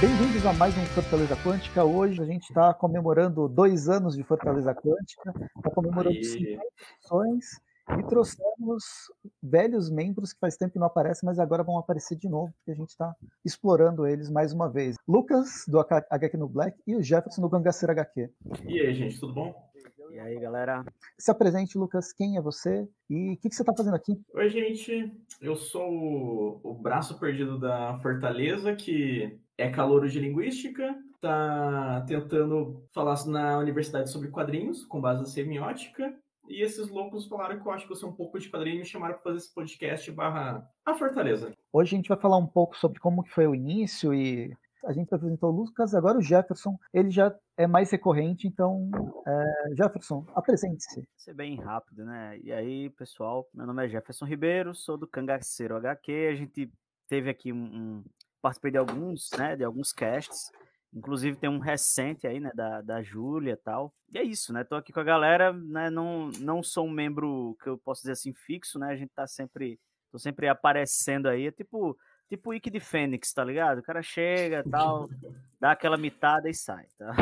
Bem-vindos a mais um Fortaleza Quântica. Hoje a gente está comemorando dois anos de Fortaleza Quântica, está comemorando Aê. 50 edições e trouxemos velhos membros que faz tempo que não aparecem, mas agora vão aparecer de novo, porque a gente está explorando eles mais uma vez. Lucas, do HQ no Black, e o Jefferson, do Gangaceira HQ. E aí, gente, tudo bom? E aí, galera? Se apresente, Lucas, quem é você e o que, que você está fazendo aqui? Oi, gente. Eu sou o, o braço perdido da Fortaleza, que é calouro de linguística, tá tentando falar na universidade sobre quadrinhos, com base na semiótica. E esses loucos falaram que eu acho que eu sei um pouco de quadrinho e me chamaram para fazer esse podcast barra a Fortaleza. Hoje a gente vai falar um pouco sobre como que foi o início e a gente apresentou o Lucas, agora o Jefferson, ele já é mais recorrente, então, é, Jefferson, apresente-se. Ser bem rápido, né? E aí, pessoal, meu nome é Jefferson Ribeiro, sou do Cangaceiro HQ. A gente teve aqui um. um participei de alguns, né? De alguns casts. Inclusive tem um recente aí, né? Da, da Júlia e tal. E é isso, né? Tô aqui com a galera, né? Não, não sou um membro que eu posso dizer assim fixo, né? A gente tá sempre. Tô sempre aparecendo aí. É tipo. Tipo o Wiki de Fênix, tá ligado? O cara chega tal, dá aquela mitada e sai, tá?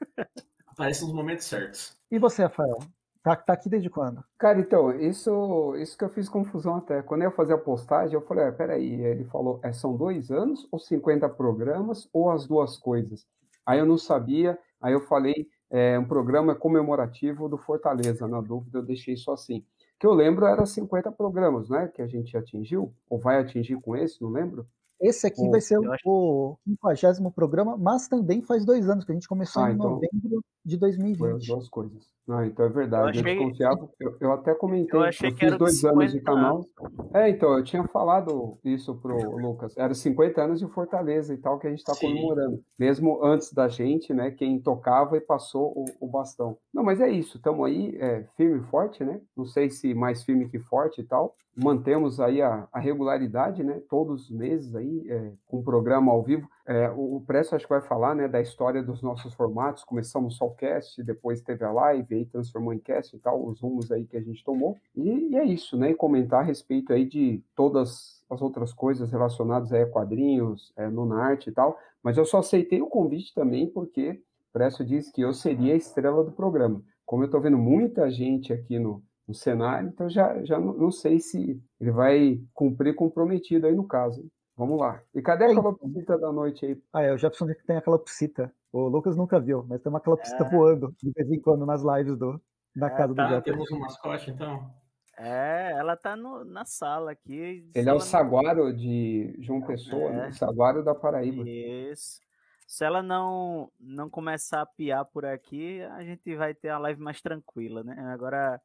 Aparece nos momentos certos. E você, Rafael? Tá, tá aqui desde quando? Cara, então, isso, isso que eu fiz confusão até. Quando eu ia fazer a postagem, eu falei, ah, peraí, ele falou, é, são dois anos ou 50 programas ou as duas coisas? Aí eu não sabia, aí eu falei, é um programa comemorativo do Fortaleza, na dúvida eu deixei isso assim. Que eu lembro era 50 programas, né, que a gente atingiu, ou vai atingir com esse, não lembro? Esse aqui Pô, vai ser eu acho- o 50 programa, mas também faz dois anos, que a gente começou Ah, em então- novembro de Foi as 2020. duas coisas. Ah, então é verdade, eu, achei- desconfiava. Eu, eu até comentei, Eu eu, achei que fiz era dois anos de 50 canal. É, então, eu tinha falado isso pro Lucas. Era 50 anos de Fortaleza e tal, que a gente está comemorando. Mesmo antes da gente, né? Quem tocava e passou o, o bastão. Não, mas é isso, estamos aí é, firme e forte, né? Não sei se mais firme que forte e tal. Mantemos aí a, a regularidade, né? Todos os meses aí, é, com o programa ao vivo. É, o, Presto acho que vai falar, né, da história dos nossos formatos. Começamos só o cast, depois teve a live, aí transformou em cast e tal, os rumos aí que a gente tomou. E, e é isso, né? E comentar a respeito aí de todas as outras coisas relacionadas aí a quadrinhos, é, no arte e tal. Mas eu só aceitei o convite também porque o Presto disse que eu seria a estrela do programa. Como eu estou vendo muita gente aqui no, no cenário, então já, já não, não sei se ele vai cumprir comprometido aí no caso. hein? Vamos lá. E cadê É, aquela então. visita da noite aí? Ah, é, o Jefferson tem aquela psita. O Lucas nunca viu, mas tem uma calopsita É. voando de vez em quando nas lives do, na É, casa do tá, Jefferson. Temos um mascote, então? É, ela tá no- na sala aqui. Ele é o ela não- Saguaro de João Pessoa, né? É. O Saguaro da Paraíba. Isso. Se ela não não começar a piar por aqui, a gente vai ter a live mais tranquila, né? Agora,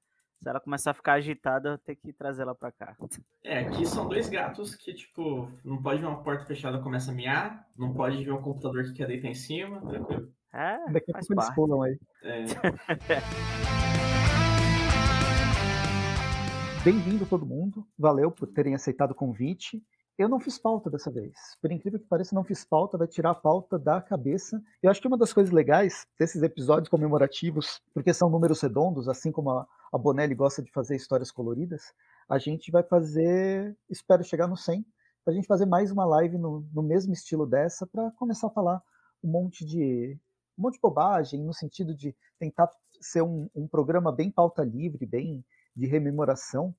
se ela começar a ficar agitada, eu tenho que trazer ela pra cá. É, aqui são dois gatos que, tipo, não pode ver uma porta fechada começa a miar, não pode ver um computador que quer deitar em cima, tranquilo. É, Daqui a pouco eles pulam aí. É, Bem-vindo todo mundo. Valeu por terem aceitado o convite. Eu não fiz pauta dessa vez. Por incrível que pareça, não fiz pauta, vai tirar a pauta da cabeça. Eu acho que uma das coisas legais desses episódios comemorativos, porque são números redondos, assim como a, a Bonelli gosta de fazer histórias coloridas, a gente vai fazer, espero chegar no 100, pra gente fazer mais uma live no, no mesmo estilo dessa, para começar a falar um monte de um monte de bobagem, no sentido de tentar ser um, um programa bem pauta livre, bem de rememoração.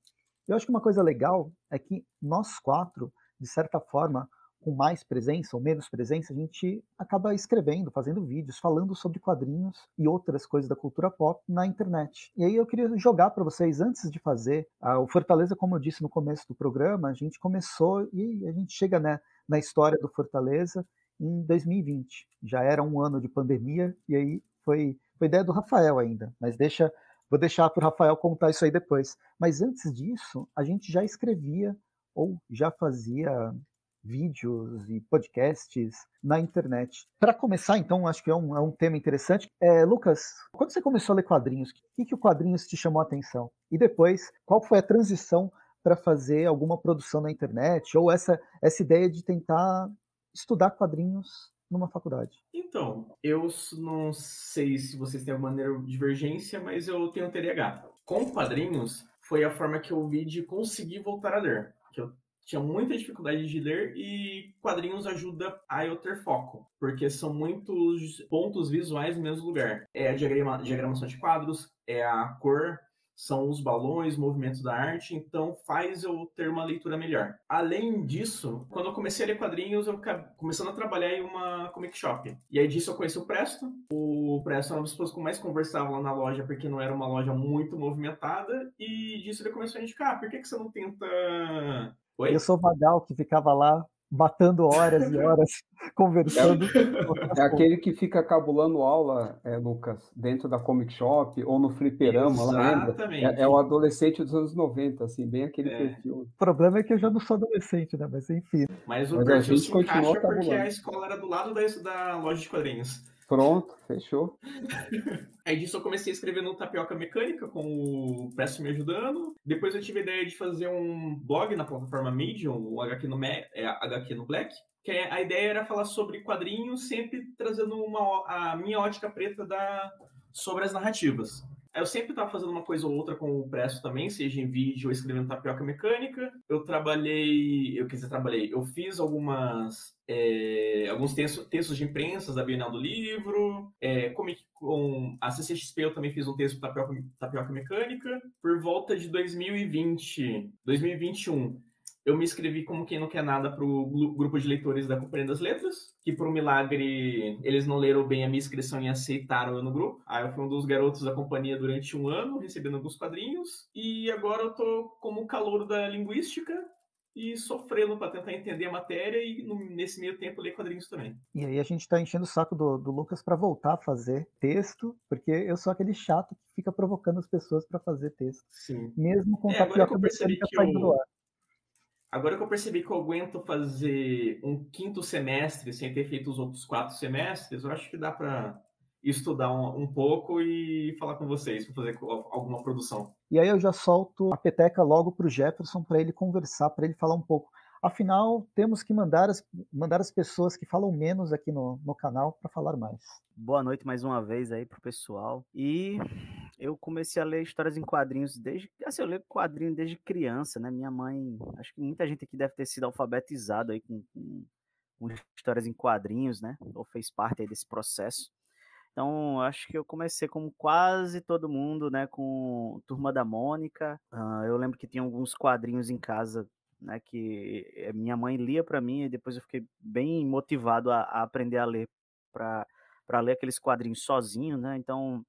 Eu acho que uma coisa legal é que nós quatro, de certa forma, com mais presença ou menos presença, a gente acaba escrevendo, fazendo vídeos, falando sobre quadrinhos e outras coisas da cultura pop na internet. E aí eu queria jogar para vocês, antes de fazer o Fortaleza, como eu disse no começo do programa, a gente começou e a gente chega né, na história do Fortaleza em 2020. Já era um ano de pandemia e aí foi, foi ideia do Rafael ainda, mas deixa Vou deixar para o Rafael contar isso aí depois. Mas antes disso, a gente já escrevia ou já fazia vídeos e podcasts na internet. Para começar, então, acho que é um, é um tema interessante. É, Lucas, quando você começou a ler quadrinhos, o que, que o quadrinhos te chamou a atenção? E depois, qual foi a transição para fazer alguma produção na internet? Ou essa, essa ideia de tentar estudar quadrinhos numa faculdade? Então, eu não sei se vocês têm alguma neurodivergência, mas eu tenho TDAH. Com quadrinhos, foi a forma que eu vi de conseguir voltar a ler. Eu tinha muita dificuldade de ler e quadrinhos ajuda a eu ter foco, porque são muitos pontos visuais no mesmo lugar. É a diagrama, diagramação de quadros, é a cor, são os balões, movimentos da arte, então faz eu ter uma leitura melhor. Além disso, quando eu comecei a ler quadrinhos, eu começando a trabalhar em uma comic shop. E aí disso eu conheci o Presto. O Presto era uma das pessoas que mais conversava lá na loja, porque não era uma loja muito movimentada, e disso ele começou a indicar, ah, por que, que você não tenta... Oi? Eu sou o Magal, que ficava lá matando horas e horas conversando. É, é aquele que fica cabulando aula, é, Lucas, dentro da comic shop ou no fliperama, lá É, é, o adolescente dos anos 90, assim, bem aquele é. perfil. O problema é que eu já não sou adolescente, né? Mas enfim. Mas o Mas perfil a gente se encaixa porque a escola era do lado da, da loja de quadrinhos. Pronto, fechou. Aí disso eu comecei a escrever no Tapioca Mecânica, com o Presto me ajudando. Depois eu tive a ideia de fazer um blog na plataforma Medium, o HQ no, é, HQ no Black. Que é, a ideia era falar sobre quadrinhos, sempre trazendo uma, a minha ótica preta da, sobre as narrativas. Eu sempre estava fazendo uma coisa ou outra com o Presto também, seja em vídeo ou escrevendo tapioca mecânica. Eu trabalhei, eu quer dizer, trabalhei, eu fiz algumas é, alguns textos, textos de imprensa da Bienal do Livro, é, com a CCXP eu também fiz um texto tapioca, tapioca mecânica. Por volta de 2020, 2021, eu me inscrevi como quem não quer nada para o grupo de leitores da Companhia das Letras, que por um milagre eles não leram bem a minha inscrição e aceitaram eu no grupo. Aí eu fui um dos garotos da companhia durante um ano, recebendo alguns quadrinhos, e agora eu tô como calouro da linguística, e sofrendo para tentar entender a matéria e nesse meio tempo ler quadrinhos também. E aí a gente está enchendo o saco do, do Lucas para voltar a fazer texto, porque eu sou aquele chato que fica provocando as pessoas para fazer texto. Sim. Mesmo com é, tapioca eu percebi que eu... do ar. Agora que eu percebi que eu aguento fazer um quinto semestre sem ter feito os outros quatro semestres, eu acho que dá para estudar um, um, pouco e falar com vocês para fazer alguma produção. E aí eu já solto a peteca logo para o Jefferson para ele conversar, para ele falar um pouco. Afinal, temos que mandar as, mandar as pessoas que falam menos aqui no, no canal para falar mais. Boa noite mais uma vez aí pro pessoal. E eu comecei a ler histórias em quadrinhos desde. Assim, eu leio quadrinho desde criança, né? Minha mãe. Acho que muita gente aqui deve ter sido alfabetizado aí com, com, com histórias em quadrinhos, né? Ou fez parte aí desse processo. Então, acho que eu comecei como quase todo mundo, né? Com Turma da Mônica. Uh, eu lembro que tinha alguns quadrinhos em casa né, que eh, minha mãe lia para mim e depois eu fiquei bem motivado a, a aprender a ler para ler aqueles quadrinhos sozinho, né? Então,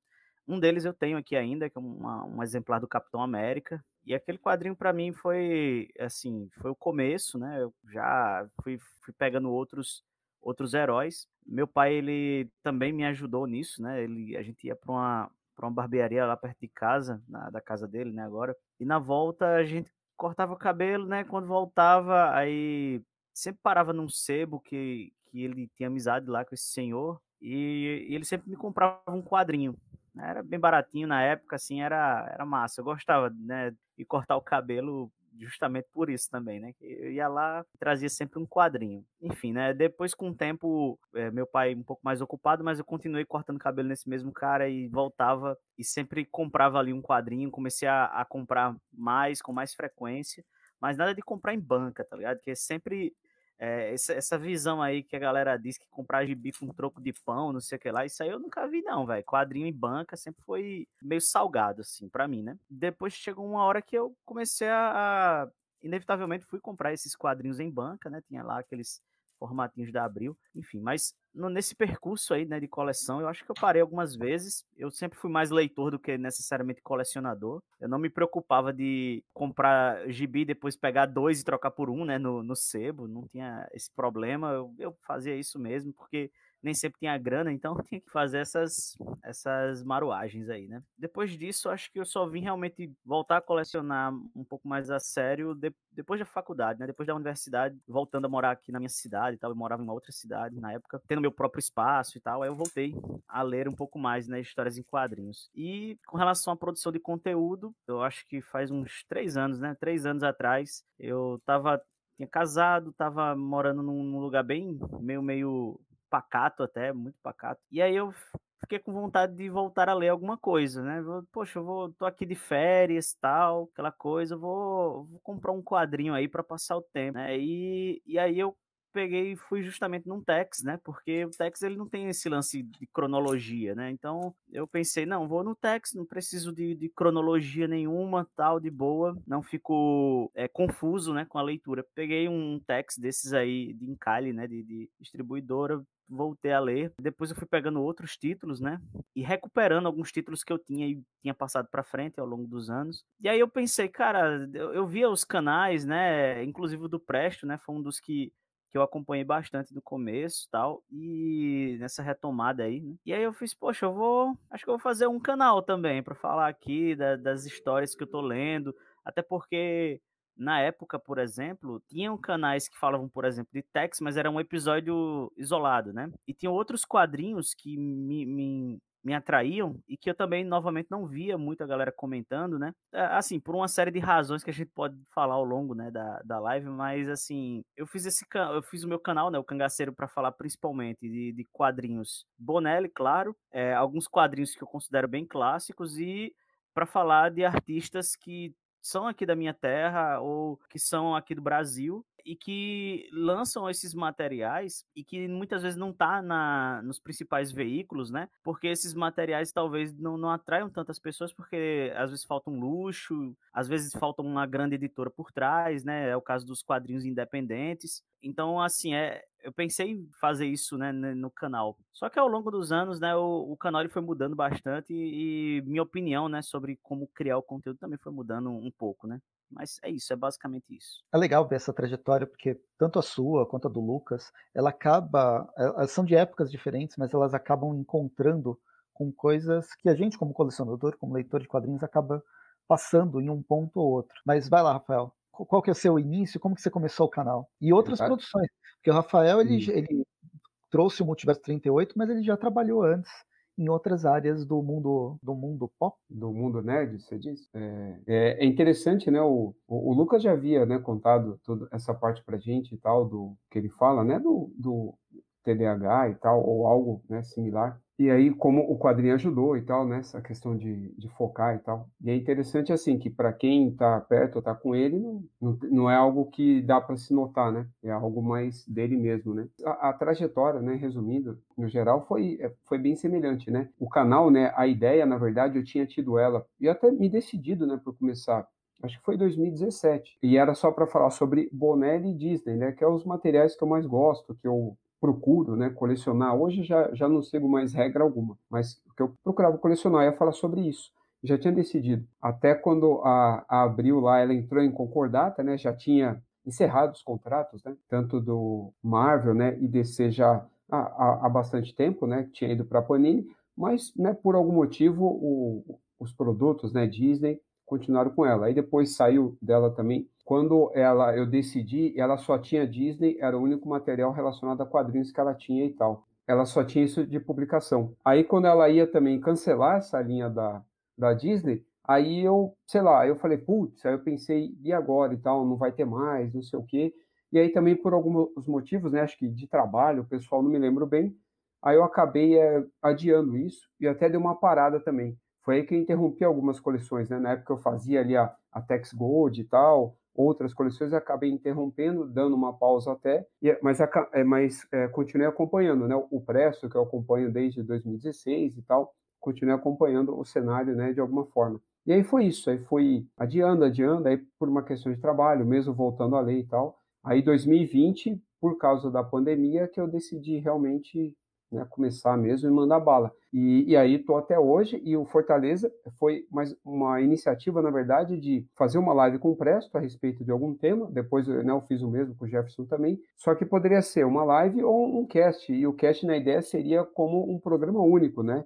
um deles eu tenho aqui ainda, que é uma, um exemplar do Capitão América. E aquele quadrinho para mim foi, assim, foi o começo, né? Eu já fui, fui pegando outros outros heróis. Meu pai, ele também me ajudou nisso, né? Ele, a gente ia para uma, pra uma barbearia lá perto de casa, na, da casa dele, né, agora. E na volta a gente cortava o cabelo, né? Quando voltava, aí sempre parava num sebo que, que ele tinha amizade lá com esse senhor. E, e ele sempre me comprava um quadrinho. Era bem baratinho na época, assim, era, era massa. Eu gostava, né? De cortar o cabelo justamente por isso também, né? Eu ia lá e trazia sempre um quadrinho. Enfim, né? Depois, com o tempo, é, meu pai um pouco mais ocupado, mas eu continuei cortando cabelo nesse mesmo cara e voltava e sempre comprava ali um quadrinho. Comecei a, a comprar mais, com mais frequência, mas nada de comprar em banca, tá ligado? Que é sempre é, essa, essa, visão aí que a galera diz que comprar gibi com troco de pão, não sei o que lá, isso aí eu nunca vi, não, velho. Quadrinho em banca sempre foi meio salgado, assim, para mim, né? Depois chegou uma hora que eu comecei a, a. Inevitavelmente fui comprar esses quadrinhos em banca, né? Tinha lá aqueles formatinhos da Abril, enfim, mas no, nesse percurso aí, né, de coleção, eu acho que eu parei algumas vezes. Eu sempre fui mais leitor do que necessariamente colecionador. Eu não me preocupava de comprar gibi depois pegar dois e trocar por um, né, no, no sebo. Não tinha esse problema. Eu, eu fazia isso mesmo porque nem sempre tinha grana, então tinha que fazer essas, essas maruagens aí, né? Depois disso, acho que eu só vim realmente voltar a colecionar um pouco mais a sério de, depois da faculdade, né? Depois da universidade, voltando a morar aqui na minha cidade e tal, eu morava em uma outra cidade na época, tendo meu próprio espaço e tal, aí eu voltei a ler um pouco mais, né, histórias em quadrinhos. E com relação à produção de conteúdo, eu acho que faz uns três anos, né? Três anos atrás, eu tava tinha casado, tava morando num lugar bem meio meio pacato até, muito pacato. E aí eu fiquei com vontade de voltar a ler alguma coisa, né? Poxa, eu vou, tô aqui de férias, tal, aquela coisa, vou, vou comprar um quadrinho aí para passar o tempo, né? E, e aí eu peguei e fui justamente num Tex, né? Porque o Tex ele não tem esse lance de cronologia, né? Então eu pensei, não, vou no Tex, não preciso de, de cronologia nenhuma, tal, de boa, não fico é, confuso, né, com a leitura. Peguei um Tex desses aí de encalhe, né, de, de distribuidora, voltei a ler. Depois eu fui pegando outros títulos, né? E recuperando alguns títulos que eu tinha e tinha passado para frente ao longo dos anos. E aí eu pensei, cara, eu, eu via os canais, né? Inclusive o do Presto, né? Foi um dos que que eu acompanhei bastante do começo tal, e nessa retomada aí, né? E aí eu fiz, poxa, eu vou, acho que eu vou fazer um canal também para falar aqui da, das histórias que eu tô lendo, até porque na época, por exemplo, tinham canais que falavam, por exemplo, de Tex, mas era um episódio isolado, né? E tinham outros quadrinhos que me, me, me atraíam e que eu também, novamente, não via muita galera comentando, né? Assim, por uma série de razões que a gente pode falar ao longo, né, da, da live, mas, assim, eu fiz esse eu fiz o meu canal, né, o Cangaceiro, para falar principalmente de, de quadrinhos Bonelli, claro, é, alguns quadrinhos que eu considero bem clássicos e para falar de artistas que são aqui da minha terra ou que são aqui do Brasil e que lançam esses materiais e que muitas vezes não tá na, nos principais veículos, né? Porque esses materiais talvez não, não atraiam tantas pessoas porque às vezes falta um luxo, às vezes falta uma grande editora por trás, né? É o caso dos quadrinhos independentes. Então, assim, é, eu pensei em fazer isso né, no canal. Só que ao longo dos anos, né, o, o canal ele foi mudando bastante e, e, minha opinião, né, sobre como criar o conteúdo também foi mudando um, pouco, né? Mas é isso, é basicamente isso. É legal ver essa trajetória, porque tanto a sua quanto a do Lucas, ela acaba. É, elas são de épocas diferentes, mas elas acabam encontrando com coisas que a gente, como colecionador, como leitor de quadrinhos, acaba passando em um ponto ou outro. Mas vai lá, Rafael. Qual que é o seu início? Como que você começou o canal? E outras produções. Porque o Rafael, ele, ele trouxe o Multiverso 38, mas ele já trabalhou antes em outras áreas do mundo do mundo pop. Do mundo nerd, você diz? É, é, é interessante, né? O, o, o, Lucas já havia né, contado toda essa parte pra gente e tal, do que ele fala, né? Do, do TDAH e tal, ou algo né, similar. E aí, como o quadrinho ajudou e tal, né? Essa questão de, de focar e tal. E é interessante, assim, que para quem está perto ou está com ele, não, não, não, é algo que dá para se notar, né? É algo mais dele mesmo, né? A, a, trajetória, né? Resumindo, no geral, foi, é, foi bem semelhante, né? O canal, né? A ideia, na verdade, eu tinha tido ela. E até me decidido, né? Por começar acho que foi 2017. E era só para falar sobre Bonelli e Disney, né? Que é os materiais que eu mais gosto, que eu procuro né, colecionar. Hoje já, já não sigo mais regra alguma, mas o que eu procurava colecionar ia falar sobre isso. Já tinha decidido. Até quando a, a Abril lá ela entrou em concordata, né, já tinha encerrado os contratos, né, tanto do Marvel né, e DC já há, há, bastante tempo, né, tinha ido para a Panini, mas né, por algum motivo o, os produtos né, Disney continuaram com ela. Aí depois saiu dela também. Quando ela eu decidi, ela só tinha Disney, era o único material relacionado a quadrinhos que ela tinha e tal. Ela só tinha isso de publicação. Aí quando ela ia também cancelar essa linha da, da Disney, aí eu, sei lá, eu falei, putz, aí eu pensei, e agora e tal, não vai ter mais, não sei o quê. E aí também por alguns motivos, né, acho que de trabalho, o pessoal não me lembro bem, aí eu acabei é, adiando isso e até dei uma parada também. Foi aí que eu interrompi algumas coleções, né? Na época eu fazia ali a, a Tex Gold e tal, outras coleções acabei interrompendo, dando uma pausa até, e, mas, é, mas é, continuei acompanhando, né? O Presto, que eu acompanho desde 2016 e tal, continuei acompanhando o cenário, né, de alguma forma. E aí foi isso, aí fui adiando, adiando, aí por uma questão de trabalho, mesmo voltando à lei e tal. Aí 2020, por causa da pandemia, que eu decidi realmente né, começar mesmo e mandar bala. E, e aí estou até hoje, e o Fortaleza foi mais uma iniciativa, na verdade, de fazer uma live com o Presto a respeito de algum tema, depois né, eu fiz o mesmo com o Jefferson também, só que poderia ser uma live ou um cast, e o cast na ideia seria como um programa único, né?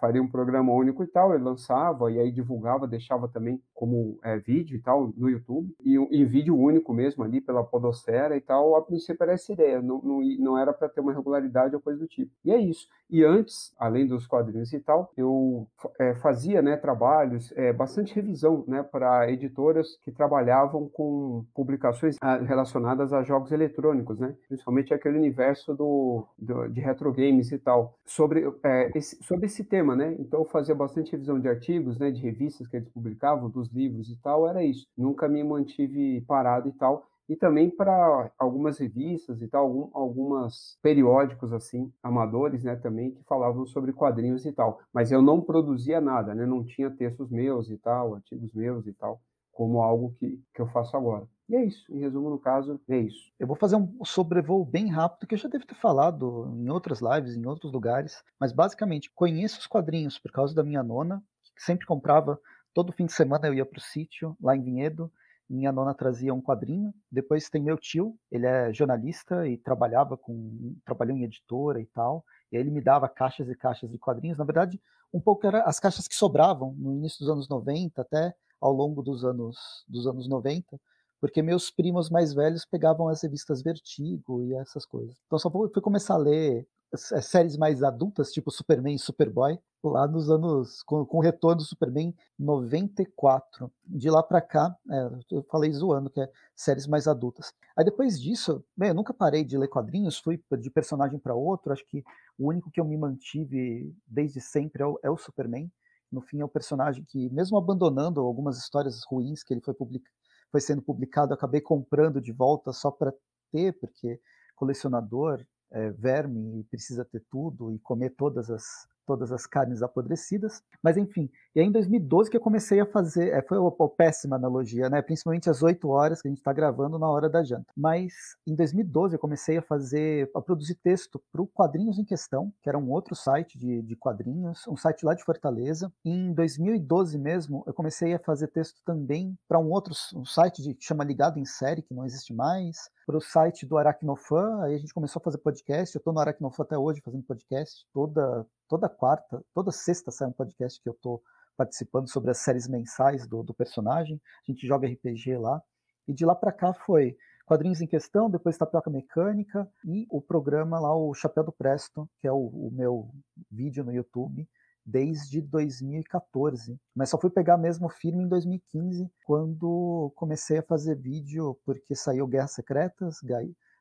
Faria um programa único e tal, ele lançava e aí divulgava, deixava também como é, vídeo e tal no YouTube, e, e vídeo único mesmo ali pela podosfera e tal, a princípio era essa ideia, não, não, não era para ter uma regularidade ou coisa do tipo. E é isso. E antes, além dos quadrinhos e tal, eu é, fazia né, trabalhos, é, bastante revisão né, para editoras que trabalhavam com publicações ah, relacionadas a jogos eletrônicos, né, principalmente aquele universo do, do de retro games e tal, sobre, é, esse, sobre esse tema, né? Então eu fazia bastante revisão de artigos, né, de revistas que eles publicavam, dos livros e tal, era isso. Nunca me mantive parado e tal. E também para algumas revistas e tal, algum, algumas periódicos assim, amadores, né, também que falavam sobre quadrinhos e tal. Mas eu não produzia nada, né? Não tinha textos meus e tal, artigos meus e tal, como algo que, que eu faço agora. E é isso, em resumo, no caso, é isso. Eu vou fazer um sobrevoo bem rápido, que eu já devo ter falado em outras lives, em outros lugares, mas basicamente conheço os quadrinhos por causa da minha nona, que sempre comprava, todo fim de semana eu ia para o sítio, lá em Vinhedo, minha nona trazia um quadrinho. Depois tem meu tio, ele é jornalista e trabalhava com, trabalhou em editora e tal. E aí ele me dava caixas e caixas de quadrinhos. Na verdade, um pouco era as caixas que sobravam no início dos anos 90 até ao longo dos anos dos anos 90 porque meus primos mais velhos pegavam as revistas Vertigo e essas coisas. Então só fui começar a ler é, séries mais adultas, tipo Superman e Superboy, lá nos anos, com, com o retorno do Superman 94. De lá para cá, é, eu falei zoando, que é séries mais adultas. Aí depois disso, bem, eu nunca parei de ler quadrinhos, fui de personagem para outro, acho que o único que eu me mantive desde sempre é o, é o Superman. No fim, é o personagem que, mesmo abandonando algumas histórias ruins que ele foi publicando, foi sendo publicado, acabei comprando de volta só para ter, porque colecionador é verme e precisa ter tudo e comer todas as todas as carnes apodrecidas. Mas enfim, e aí em 2012 que eu comecei a fazer, é, foi uma, péssima analogia, né? Principalmente às 8 horas que a gente está gravando na hora da janta. Mas em 2012 eu comecei a fazer, a produzir texto para o Quadrinhos em Questão, que era um outro site de, de quadrinhos, um site lá de Fortaleza. E em 2012 mesmo eu comecei a fazer texto também para um outro um site de, que chama Ligado em Série, que não existe mais para o site do Aracnofan, aí a gente começou a fazer podcast, eu estou no Aracnofan até hoje fazendo podcast, toda, toda quarta, toda sexta sai um podcast que eu estou participando sobre as séries mensais do, do personagem, a gente joga RPG lá, e de lá para cá foi quadrinhos em questão, depois Tapioca Mecânica e o programa lá, o Chapéu do Presto, que é o, o meu vídeo no YouTube, desde 2014, mas só fui pegar mesmo firme em 2015, quando comecei a fazer vídeo, porque saiu Guerras Secretas,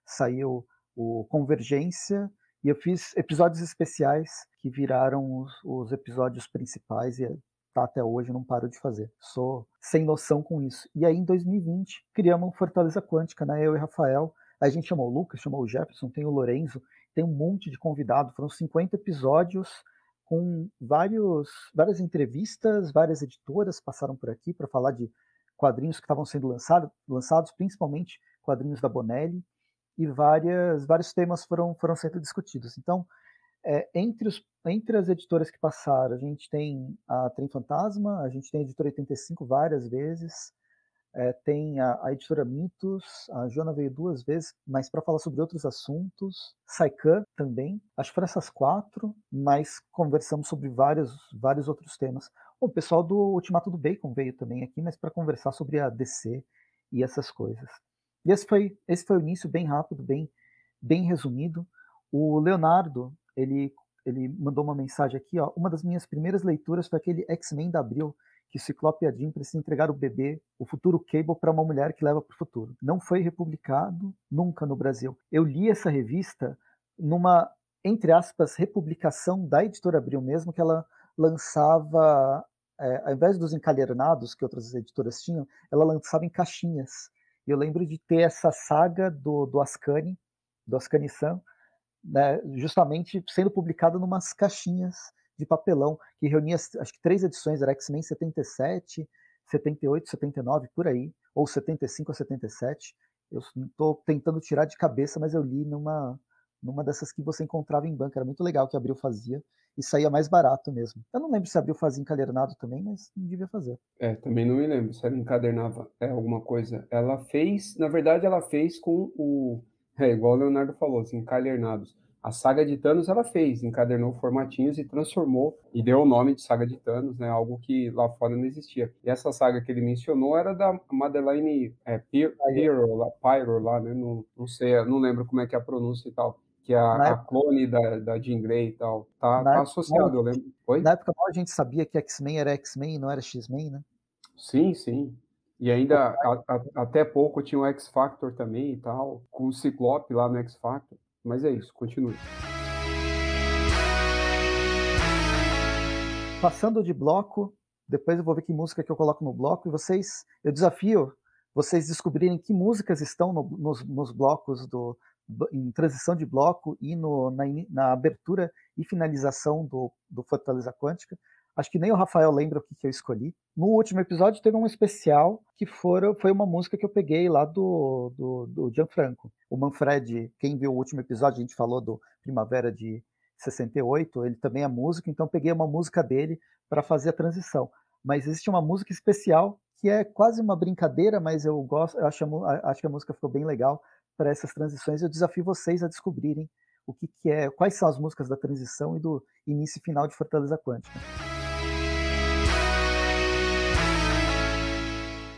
saiu o Convergência, e eu fiz episódios especiais que viraram os, os episódios principais e tá até hoje, não paro de fazer. Sou sem noção com isso. E aí, em 2020, criamos Fortaleza Quântica, né? Eu e Rafael. a gente chamou o Lucas, chamou o Jefferson, tem o Lorenzo, tem um monte de convidado. Foram 50 episódios com vários, várias entrevistas, várias editoras passaram por aqui para falar de quadrinhos que estavam sendo lançado, lançados, principalmente quadrinhos da Bonelli, e várias, vários temas foram, foram sendo discutidos. Então, é, entre, os, entre as editoras que passaram, a gente tem a Trem Fantasma, a gente tem a Editora 85 várias vezes, é, tem a, a, editora Mitos, a Joana veio duas vezes, mas para falar sobre outros assuntos. Saikan também. Acho que foram essas quatro, mas conversamos sobre vários, vários outros temas. O pessoal do Ultimato do Bacon veio também aqui, mas para conversar sobre a DC e essas coisas. E esse foi, esse foi o início bem rápido, bem, bem resumido. O Leonardo, ele, ele mandou uma mensagem aqui, ó. Uma das minhas primeiras leituras foi aquele X-Men da Abril, que Ciclope e a Jean precisam entregar o bebê, o futuro Cable, para uma mulher que leva para o futuro. Não foi republicado nunca no Brasil. Eu li essa revista numa, entre aspas, republicação da editora Abril mesmo, que ela lançava, é, ao invés dos encalhernados que outras editoras tinham, ela lançava em caixinhas. Eu lembro de ter essa saga do, do Ascani, do Ascani-san, né, justamente sendo publicada numas caixinhas de papelão, que reunia acho que três edições, era X-Men 77, 78, 79, por aí, ou 75 ou 77. Eu estou tentando tirar de cabeça, mas eu li numa, numa dessas que você encontrava em banca. Era muito legal que a Abril fazia e saía mais barato mesmo. Eu não lembro se a Abril fazia encadernado também, mas não devia fazer. É, também não me lembro se ela encadernava é, alguma coisa. Ela fez, na verdade, ela fez com o. É, igual o Leonardo falou, assim, encadernado A saga de Thanos ela fez, encadernou formatinhos e transformou e deu o nome de saga de Thanos, né? Algo que lá fora não existia. E essa saga que ele mencionou era da Madeleine é, Pyro, lá, Pyro lá, né? Não, não sei, não lembro como é que é a pronúncia e tal que é a, a clone da, da Jean Grey e tal. Tá, tá associado, eu lembro. Oi? Na época a gente sabia que X-Men era X-Men e não era X-Men, né? Sim, sim. E ainda a, a, até pouco tinha o X Factor também e tal, com o Ciclope lá no X Factor. Mas é isso, continue. Passando de bloco, depois eu vou ver que música que eu coloco no bloco e vocês, eu desafio vocês descobrirem que músicas estão no, nos, nos, blocos do, em transição de bloco e no, na, na, abertura e finalização do, do Fortaleza Quântica. Acho que nem o Rafael lembra o que, que eu escolhi. No último episódio teve um especial que for, foi uma música que eu peguei lá do, do, do Gianfranco. O Manfred, quem viu o último episódio, a gente falou do Primavera de 68, ele também é músico, então peguei uma música dele para fazer a transição. Mas existe uma música especial que é quase uma brincadeira, mas eu gosto, eu acho, acho que a música ficou bem legal para essas transições. Eu desafio vocês a descobrirem o que, que, é, quais são as músicas da transição e do início e final de Fortaleza Quântica.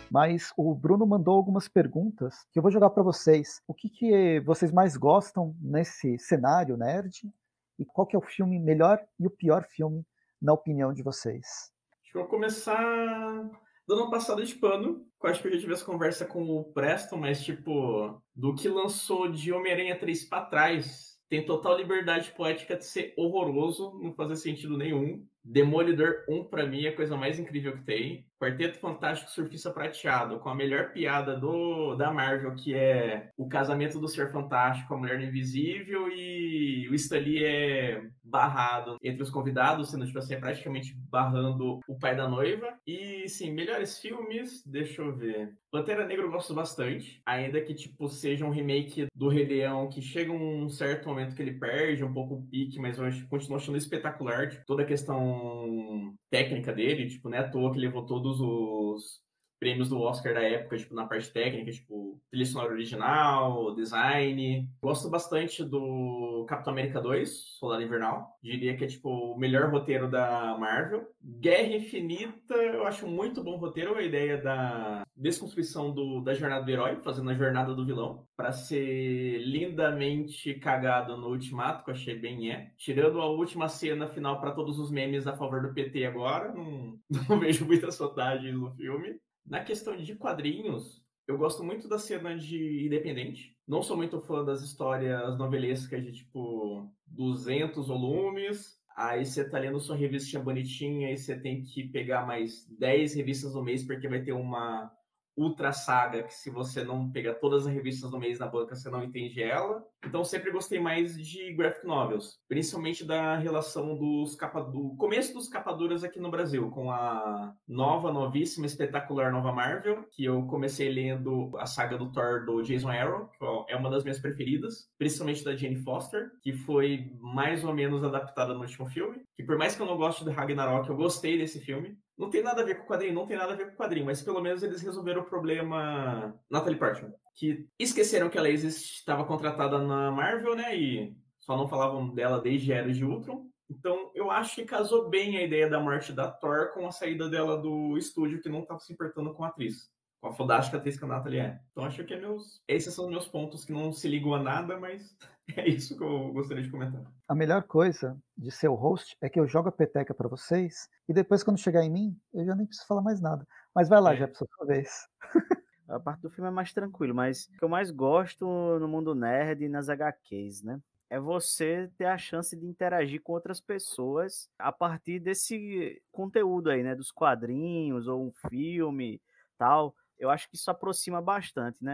Mas o Bruno mandou algumas perguntas que eu vou jogar para vocês. O que, que vocês mais gostam nesse cenário nerd? E qual que é o filme melhor e o pior filme, na opinião de vocês? Acho que eu vou começar dando uma passada de pano. Eu acho que eu já tive essa conversa com o Preston, mas tipo, do que lançou de Homem-Aranha 3 para trás, tem total liberdade poética de ser horroroso, não fazer sentido nenhum. Demolidor 1 para mim é a coisa mais incrível que tem. Quarteto Fantástico Surfista Prateado, com a melhor piada do, da Marvel, que é o casamento do Ser Fantástico com a Mulher Invisível e o Stanley é barrado entre os convidados, sendo tipo assim, é praticamente barrando o pai da noiva. E sim, melhores filmes, deixa eu ver. Pantera Negra eu gosto bastante, ainda que tipo seja um remake do Rei Leão que chega um certo momento que ele perde um pouco o pique, mas eu continuo achando espetacular tipo, toda a questão técnica dele, tipo, não é à toa que levou todos os prêmios do Oscar da época, tipo, na parte técnica, tipo, trilha sonora original, design. Gosto bastante do Capitão América 2, Soldado Invernal. Diria que é, tipo, o melhor roteiro da Marvel. Guerra Infinita, eu acho muito bom roteiro, a ideia da desconstrução do, da jornada do herói, fazendo a jornada do vilão, para ser lindamente cagado no Ultimato, que eu achei bem é. Tirando a última cena final para todos os memes a favor do PT agora, não, não vejo muitas vantagens no filme. Na questão de quadrinhos, eu gosto muito da cena de Independente. Não sou muito fã das histórias novelescas de tipo 200 volumes. Aí você tá lendo sua revistinha bonitinha e você tem que pegar mais 10 revistas no mês porque vai ter uma ultra saga que se você não pegar todas as revistas do mês na banca, você não entende ela. Então sempre gostei mais de graphic novels, principalmente da relação dos capa do começo dos capaduras aqui no Brasil, com a nova, novíssima, espetacular nova Marvel, que eu comecei lendo a saga do Thor do Jason Aaron, que é uma das minhas preferidas, principalmente da Jane Foster, que foi mais ou menos adaptada no último filme. Que por mais que eu não goste de Ragnarok, eu gostei desse filme. Não tem nada a ver com o quadrinho, não tem nada a ver com o quadrinho, mas pelo menos eles resolveram o problema Natalie Portman. Que esqueceram que ela estava contratada na Marvel, né? E só não falavam dela desde Eras de Ultron. Então eu acho que casou bem a ideia da morte da Thor com a saída dela do estúdio, que não estava se importando com a atriz. Com a fodástica atriz que a Natalie é. Então acho que é meus... esses são os meus pontos que não se ligam a nada, mas é isso que eu gostaria de comentar. A melhor coisa de ser o host é que eu jogo a peteca para vocês e depois, quando chegar em mim, eu já nem preciso falar mais nada. Mas vai lá, é. já por sua vez. A parte do filme é mais tranquilo, mas o que eu mais gosto no mundo nerd e nas HQs, né? É você ter a chance de interagir com outras pessoas a partir desse conteúdo aí, né? Dos quadrinhos ou um filme, tal eu acho que isso aproxima bastante, né?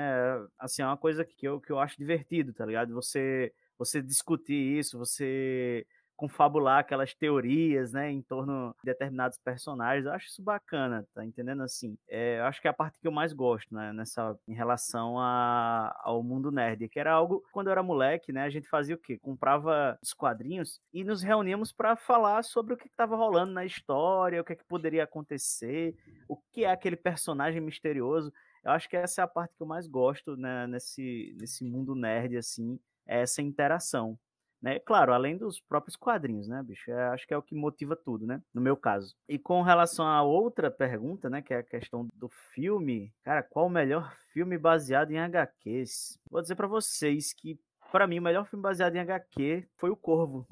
Assim, é uma coisa que eu, que eu acho divertido, tá ligado? Você, você discutir isso, você confabular aquelas teorias, né, em torno de determinados personagens. Eu acho isso bacana, tá entendendo assim? É, eu acho que é a parte que eu mais gosto, né, nessa em relação a, ao mundo nerd, que era algo quando eu era moleque, né, a gente fazia o quê? Comprava os quadrinhos e nos reuníamos para falar sobre o que estava rolando na história, o que, é que poderia acontecer, o que é aquele personagem misterioso. Eu acho que essa é a parte que eu mais gosto, né, nesse nesse mundo nerd assim, é essa interação né? Claro, além dos próprios quadrinhos, né, bicho? É, acho que é o que motiva tudo, né? No meu caso. E com relação a outra pergunta, né, que é a questão do filme, cara, qual o melhor filme baseado em HQs? Vou dizer para vocês que para mim, o melhor filme baseado em HQ foi O Corvo.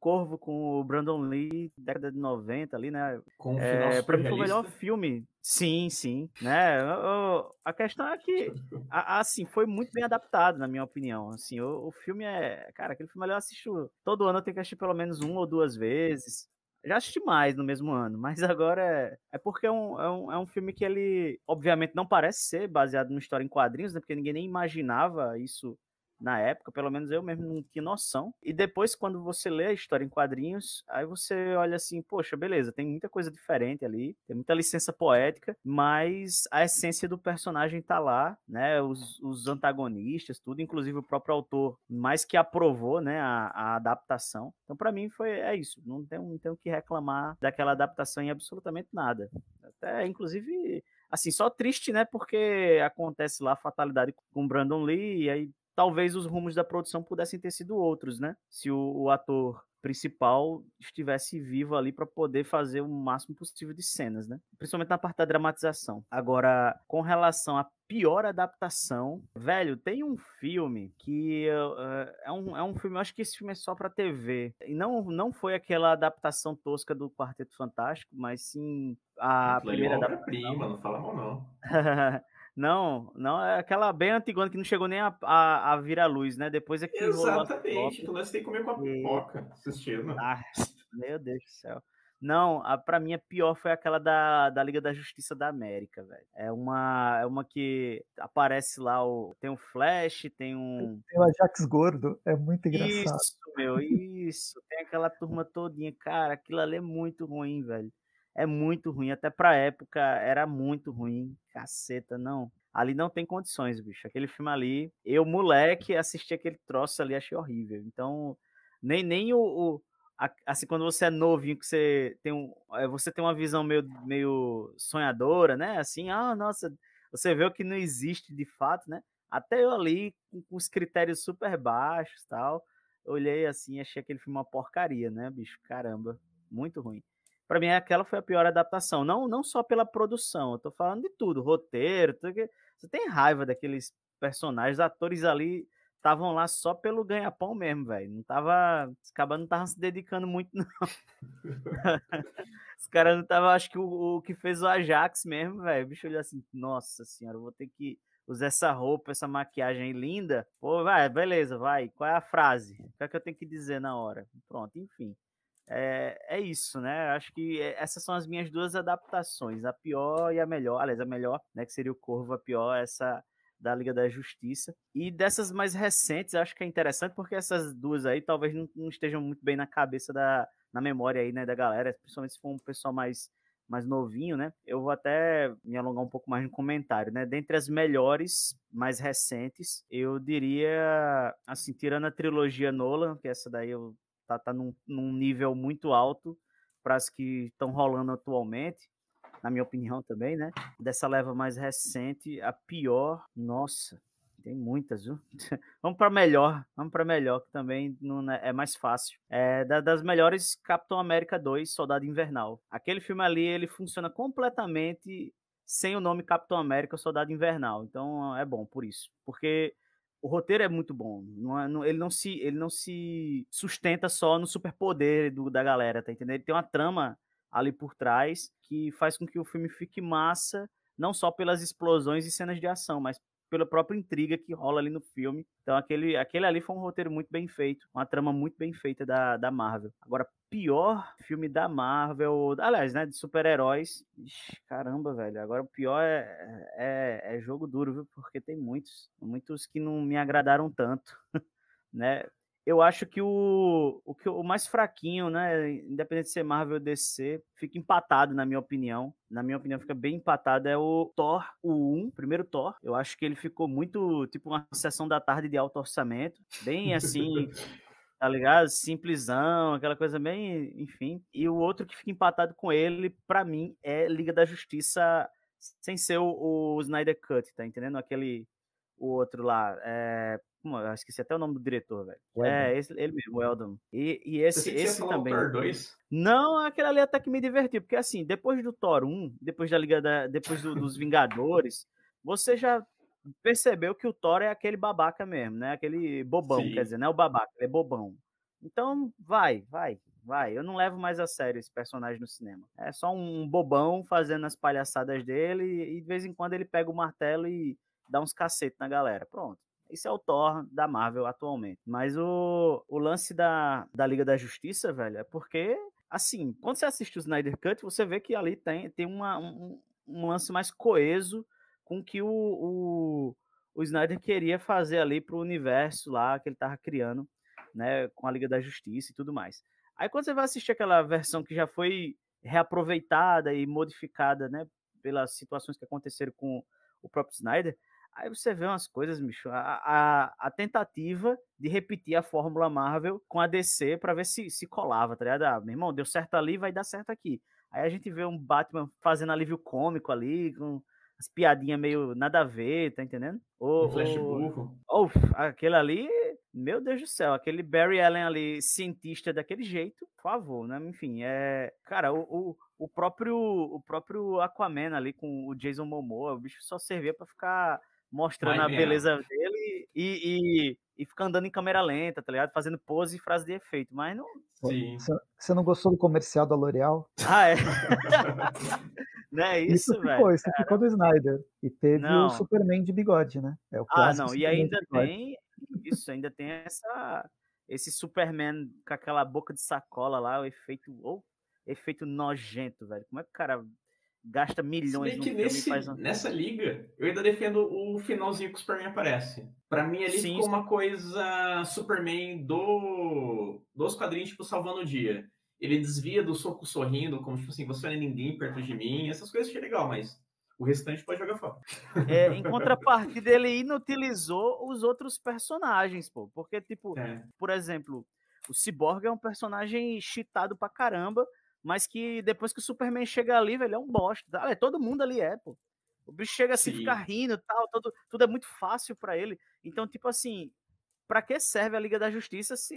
Corvo com o Brandon Lee, década de 90 ali, né? Com é, pra mim foi o melhor filme. Sim, sim. Né? A questão é que, assim, foi muito bem adaptado, na minha opinião. Assim, o, o filme é. Cara, aquele filme ali eu assisto. Todo ano eu tenho que assistir pelo menos uma ou duas vezes. Já assisti mais no mesmo ano, mas agora é, é porque é um, é, um, é um filme que ele, obviamente, não parece ser baseado numa história em quadrinhos, né? Porque ninguém nem imaginava isso na época, pelo menos eu mesmo não tinha noção. E depois, quando você lê a história em quadrinhos, aí você olha assim, poxa, beleza, tem muita coisa diferente ali, tem muita licença poética, mas a essência do personagem tá lá, né? Os, os antagonistas, tudo, inclusive o próprio autor, mais que aprovou, né, a, a adaptação. Então, para mim, foi é isso. Não tem, não que reclamar daquela adaptação em absolutamente nada. Até, inclusive, assim, só triste, né? Porque acontece lá a fatalidade com Brandon Lee, e aí talvez os rumos da produção pudessem ter sido outros, né? Se o, o ator principal estivesse vivo ali para poder fazer o máximo possível de cenas, né? Principalmente na parte da dramatização. Agora, com relação à pior adaptação, velho, tem um filme que uh, é, um, é um filme, eu acho que esse filme é só pra TV. E não, não foi aquela adaptação tosca do Quarteto Fantástico, mas sim a é primeira adaptação. obra-prima, não fala mal, não. não, não, é aquela bem antigona que não chegou nem a, a, a virar luz, né? Depois é que Exatamente. Tu você tem que comer com a E- pipoca assistindo. Ah, meu Deus do céu. Não, a, pra mim a pior foi aquela da, da Liga da Justiça da América, velho. É uma, é uma que aparece lá, o, tem um Flash, tem um... Tem o Ajax gordo, é muito engraçado. Isso, meu, isso. Tem aquela turma todinha. Cara, aquilo ali é muito ruim, velho. É muito ruim. Até pra época era muito ruim. Caceta, não. Ali não tem condições, bicho. Aquele filme ali, eu, moleque, assisti aquele troço ali, achei horrível. Então, nem, nem o. o- assim, quando você é novinho, que você tem um. é, Você tem uma visão meio, meio sonhadora, né? Assim, ah, nossa, você vê o que não existe de fato, né? Até eu ali, com, com os critérios super baixos tal, olhei assim achei aquele filme uma porcaria, né, bicho? Caramba, muito ruim. Pra mim, aquela foi a pior adaptação. Não, não só pela produção, eu tô falando de tudo, roteiro, tudo que... Você tem raiva daqueles personagens, atores ali estavam lá só pelo ganha-pão mesmo, velho. Não tava. Os cabas não estavam se dedicando muito, não. Os caras não estavam. Acho que o, o que fez o Ajax mesmo, velho. O bicho olhou assim: nossa senhora, eu vou ter que usar essa roupa, essa maquiagem linda. Pô, vai, beleza, vai. Qual é a frase? O que é que eu tenho que dizer na hora? Pronto, enfim. É, é isso, né? Acho que é- essas são as minhas duas adaptações, a pior e a melhor. Aliás, a melhor, né? Que seria o Corvo, a pior, essa da Liga da Justiça. E dessas mais recentes, acho que é interessante porque essas duas aí talvez não, não estejam muito bem na cabeça da na memória aí, né, da galera, principalmente se for um pessoal mais mais novinho, né? Eu vou até me alongar um pouco mais no comentário, né? Dentre as melhores, mais recentes, eu diria, assim, tirando a trilogia Nolan, que essa daí eu, tá, tá num, num nível muito alto para as que estão rolando atualmente, na minha opinião também, né? Dessa leva mais recente, a pior, nossa, tem muitas, viu? vamos para melhor, vamos para melhor, que também não é, é mais fácil. É da- das melhores Capitão América 2, Soldado Invernal. Aquele filme ali, ele funciona completamente sem o nome Capitão América Soldado Invernal. Então é bom por isso, porque o roteiro é muito bom. Não é- não- ele, não se, ele não se sustenta só no superpoder da galera, tá entendendo? Ele tem uma trama ali por trás que faz com que o filme fique massa, não só pelas explosões e cenas de ação, mas pela própria intriga que rola ali no filme. Então aquele, aquele ali foi um roteiro muito bem feito, uma trama muito bem feita da, da Marvel. Agora, pior filme da Marvel, aliás, né, de super-heróis, caramba, velho, agora o pior é, é, é jogo duro, viu, porque tem muitos, muitos que não me agradaram tanto, né, eu acho que o, o, que, o mais fraquinho, né, independente de ser Marvel ou DC, fica empatado, na minha opinião. Na minha opinião, fica bem empatado. É o Thor, o 1, primeiro Thor. Eu acho que ele ficou muito, tipo, uma sessão da tarde de alto orçamento. Bem assim, tá ligado? Simplesão, aquela coisa bem, enfim. E o outro que fica empatado com ele, pra mim, é Liga da Justiça, sem ser o, o Snyder Cut, tá entendendo? Aquele o outro lá. É, como, eu esqueci até o nome do diretor, velho. É, esse, ele mesmo, o Eldon. E, e esse, esse também. Thor 2? Não, aquele ali até que me divertiu, porque assim, depois do Thor 1, depois da Liga da, depois do, dos Vingadores, você já percebeu que o Thor é aquele babaca mesmo, né? Aquele bobão, Sim. quer dizer, não é o babaca, ele é bobão. Então, vai, vai, vai. Eu não levo mais a sério esse personagem no cinema. É só um bobão fazendo as palhaçadas dele e de vez em quando ele pega o martelo e dá uns cacetes na galera. Pronto. Esse é o Thor da Marvel atualmente. Mas o, o lance da, da Liga da Justiça, velho, é porque, assim, quando você assiste o Snyder Cut, você vê que ali tem, tem uma, um, um lance mais coeso com que o, o, o Snyder queria fazer ali pro universo lá que ele tava criando, né, com a Liga da Justiça e tudo mais. Aí quando você vai assistir aquela versão que já foi reaproveitada e modificada, né, pelas situações que aconteceram com o próprio Snyder, Aí você vê umas coisas, bicho. A, a, a, tentativa de repetir a fórmula Marvel com a DC para ver se, se colava, tá ligado? Ah, meu irmão, deu certo ali, vai dar certo aqui. Aí a gente vê um Batman fazendo alívio cômico ali, com as piadinhas meio nada a ver, tá entendendo? O, um flash burro. Ou, aquele ali, meu Deus do céu, aquele Barry Allen ali, cientista daquele jeito, por favor, né? Enfim, é. Cara, o, o, o próprio o próprio Aquaman ali com o Jason Momoa, o bicho só servia para ficar mostrando a beleza dele e, e, e ficar andando em câmera lenta, tá ligado? Fazendo pose e frase de efeito, mas não. Sim. Você não gostou do comercial da L'Oreal? Ah, é. não é isso, isso velho. Ficou, isso ficou do Snyder. E teve não. o Superman de bigode, né? É o ah, não, e ainda tem. Isso, ainda tem essa. Esse Superman com aquela boca de sacola lá, o efeito. Oh, efeito nojento, velho. Como é que o cara gasta milhões no que nesse, faz... Nessa liga, eu ainda defendo o finalzinho que o Superman aparece. Para mim, ali Sim. ficou uma coisa Superman do dos quadrinhos, tipo, salvando o dia. Ele desvia do soco sorrindo, como tipo assim, você não é ninguém perto de mim. Essas coisas achei legal, mas o restante pode jogar fora. É, em contrapartida, ele inutilizou os outros personagens, pô. Porque, tipo, é. por exemplo, o Cyborg é um personagem cheatado pra caramba mas que depois que o Superman chega ali, velho, é um bosta. É, todo mundo ali é, pô. O bicho chega assim, Sim. fica rindo tal, todo, tudo é muito fácil para ele. Então, tipo assim, para que serve a Liga da Justiça se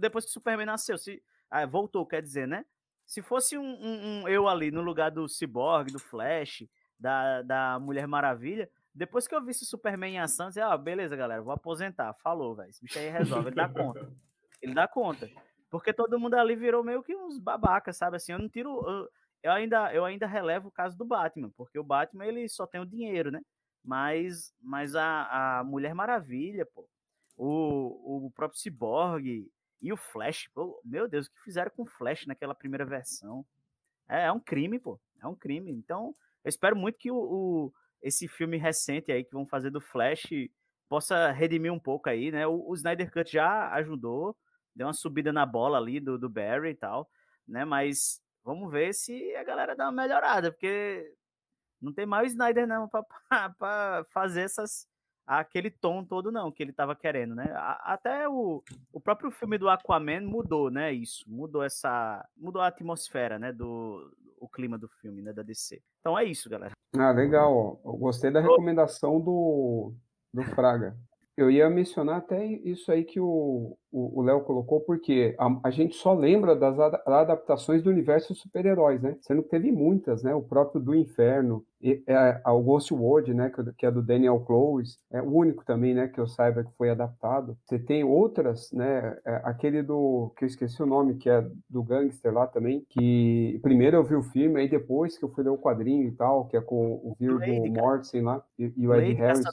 depois que o Superman nasceu, se ah, voltou, quer dizer, né? Se fosse um, um, um, eu ali no lugar do Cyborg, do Flash, da, da Mulher Maravilha, depois que eu visse o Superman em ação, eu disse, ah, beleza, galera, vou aposentar. Falou, velho. Esse bicho aí resolve, ele dá conta. Ele dá conta. Porque todo mundo ali virou meio que uns babacas, sabe? Assim, eu não tiro. Eu, eu, ainda, eu ainda relevo o caso do Batman, porque o Batman ele só tem o dinheiro, né? Mas, mas a, a Mulher Maravilha, pô, o, o próprio Cyborg e o Flash, pô, meu Deus, o que fizeram com o Flash naquela primeira versão? É, é um crime, pô, é um crime. Então, eu espero muito que o, o, esse filme recente aí que vão fazer do Flash possa redimir um pouco aí, né? O, o Snyder Cut já ajudou, deu uma subida na bola ali do, do Barry e tal, né? Mas vamos ver se a galera dá uma melhorada, porque não tem mais o Snyder não para fazer essas aquele tom todo não que ele estava querendo, né? Até o, o próprio filme do Aquaman mudou, né? Isso mudou essa mudou a atmosfera, né? Do o clima do filme, né? Da DC. Então é isso, galera. Ah, legal. Eu gostei da recomendação do do Fraga. Eu ia mencionar até isso aí que o Léo colocou, porque a, a, gente só lembra das adaptações do universo super-heróis, né? Sendo que teve muitas, né? O próprio do Inferno, é, o Ghost World, né? Que, que, é do Daniel Close, é o único também, né? Que eu saiba que foi adaptado. Você tem outras, né? É, aquele do que eu esqueci o nome, que é do Gangster lá também, que primeiro eu vi o filme, aí depois que eu fui ler o quadrinho e tal, que é com o Virgo Mortensen lá e, e o Ed Harris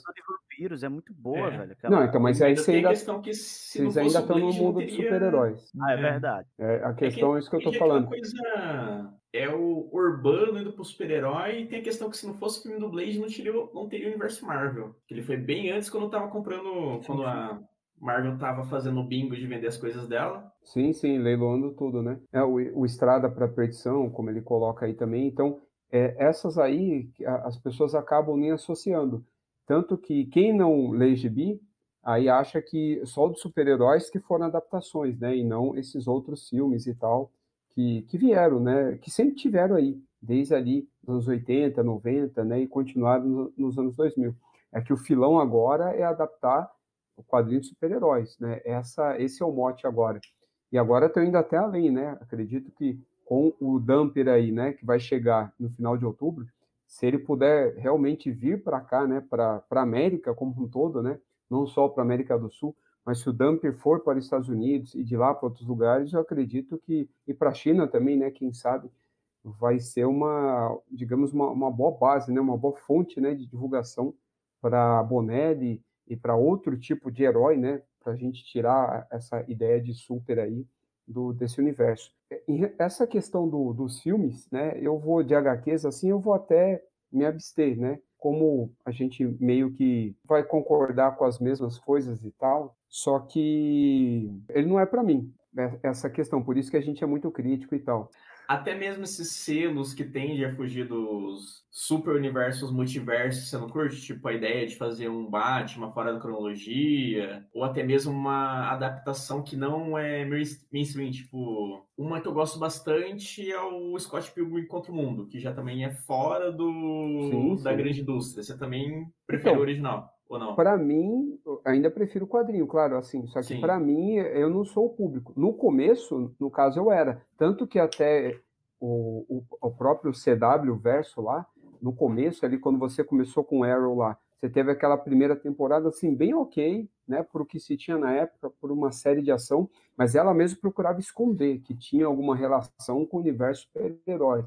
vampiros, é muito boa, é. velho. Aquela... Não, então, mas aí você ainda, vocês ainda estão no mundo teria... dos super-heróis. Ah, é, verdade. É, a questão é, que, é isso que eu tô falando. Coisa é o urbano indo pro super-herói e tem a questão que se não fosse o filme do Blade não teria, não teria o universo Marvel. Que ele foi bem antes quando eu tava comprando, quando a Marvel tava fazendo o bingo de vender as coisas dela. Sim, sim, leiloando tudo, né? É, o, o Estrada para Perdição, como ele coloca aí também. Então, é, essas aí as pessoas acabam nem associando. Tanto que quem não lê gibi, aí acha que só dos super-heróis que foram adaptações, né? E não esses outros filmes e tal que, que vieram, né? Que sempre tiveram aí, desde ali nos anos 80, 90, né? E continuaram no, nos anos 2000. É que o filão agora é adaptar o quadrinho de super-heróis, né? Essa, esse é o mote agora. E agora estou indo até além, né? Acredito que com o Dumper aí, né, que vai chegar no final de outubro, se ele puder realmente vir para cá, né, para a América como um todo, né, não só para a América do Sul, mas se o Dumper for para os Estados Unidos e de lá para outros lugares, eu acredito que, e para a China também, né, quem sabe, vai ser uma, digamos, uma, uma boa base, né, uma boa fonte né, de divulgação para Bonelli e para outro tipo de herói, né, para a gente tirar essa ideia de super aí do, desse universo. Essa questão do, dos filmes, né, eu vou de HQs assim, eu vou até me abster, né, como a gente meio que vai concordar com as mesmas coisas e tal, só que ele não é para mim, né, essa questão, por isso que a gente é muito crítico e tal até mesmo esses selos que tendem a fugir dos super universos, multiversos, você não curte? Tipo, a ideia de fazer um Batman fora da cronologia, ou até mesmo uma adaptação que não é mainstream, tipo, uma que eu gosto bastante é o Scott Pilgrim contra o Mundo, que já também é fora do sim, da sim. grande indústria. Você também prefere então, o original? Ou não? Para mim, ainda prefiro o quadrinho, claro, assim. Só que para mim, eu não sou o público. No começo, no caso, eu era. Tanto que até o, o, o próprio CW verso lá, no começo, ali, quando você começou com Arrow lá, você teve aquela primeira temporada, assim, bem ok, né, por o que se tinha na época, por uma série de ação, mas ela mesmo procurava esconder que tinha alguma relação com o universo super-herói.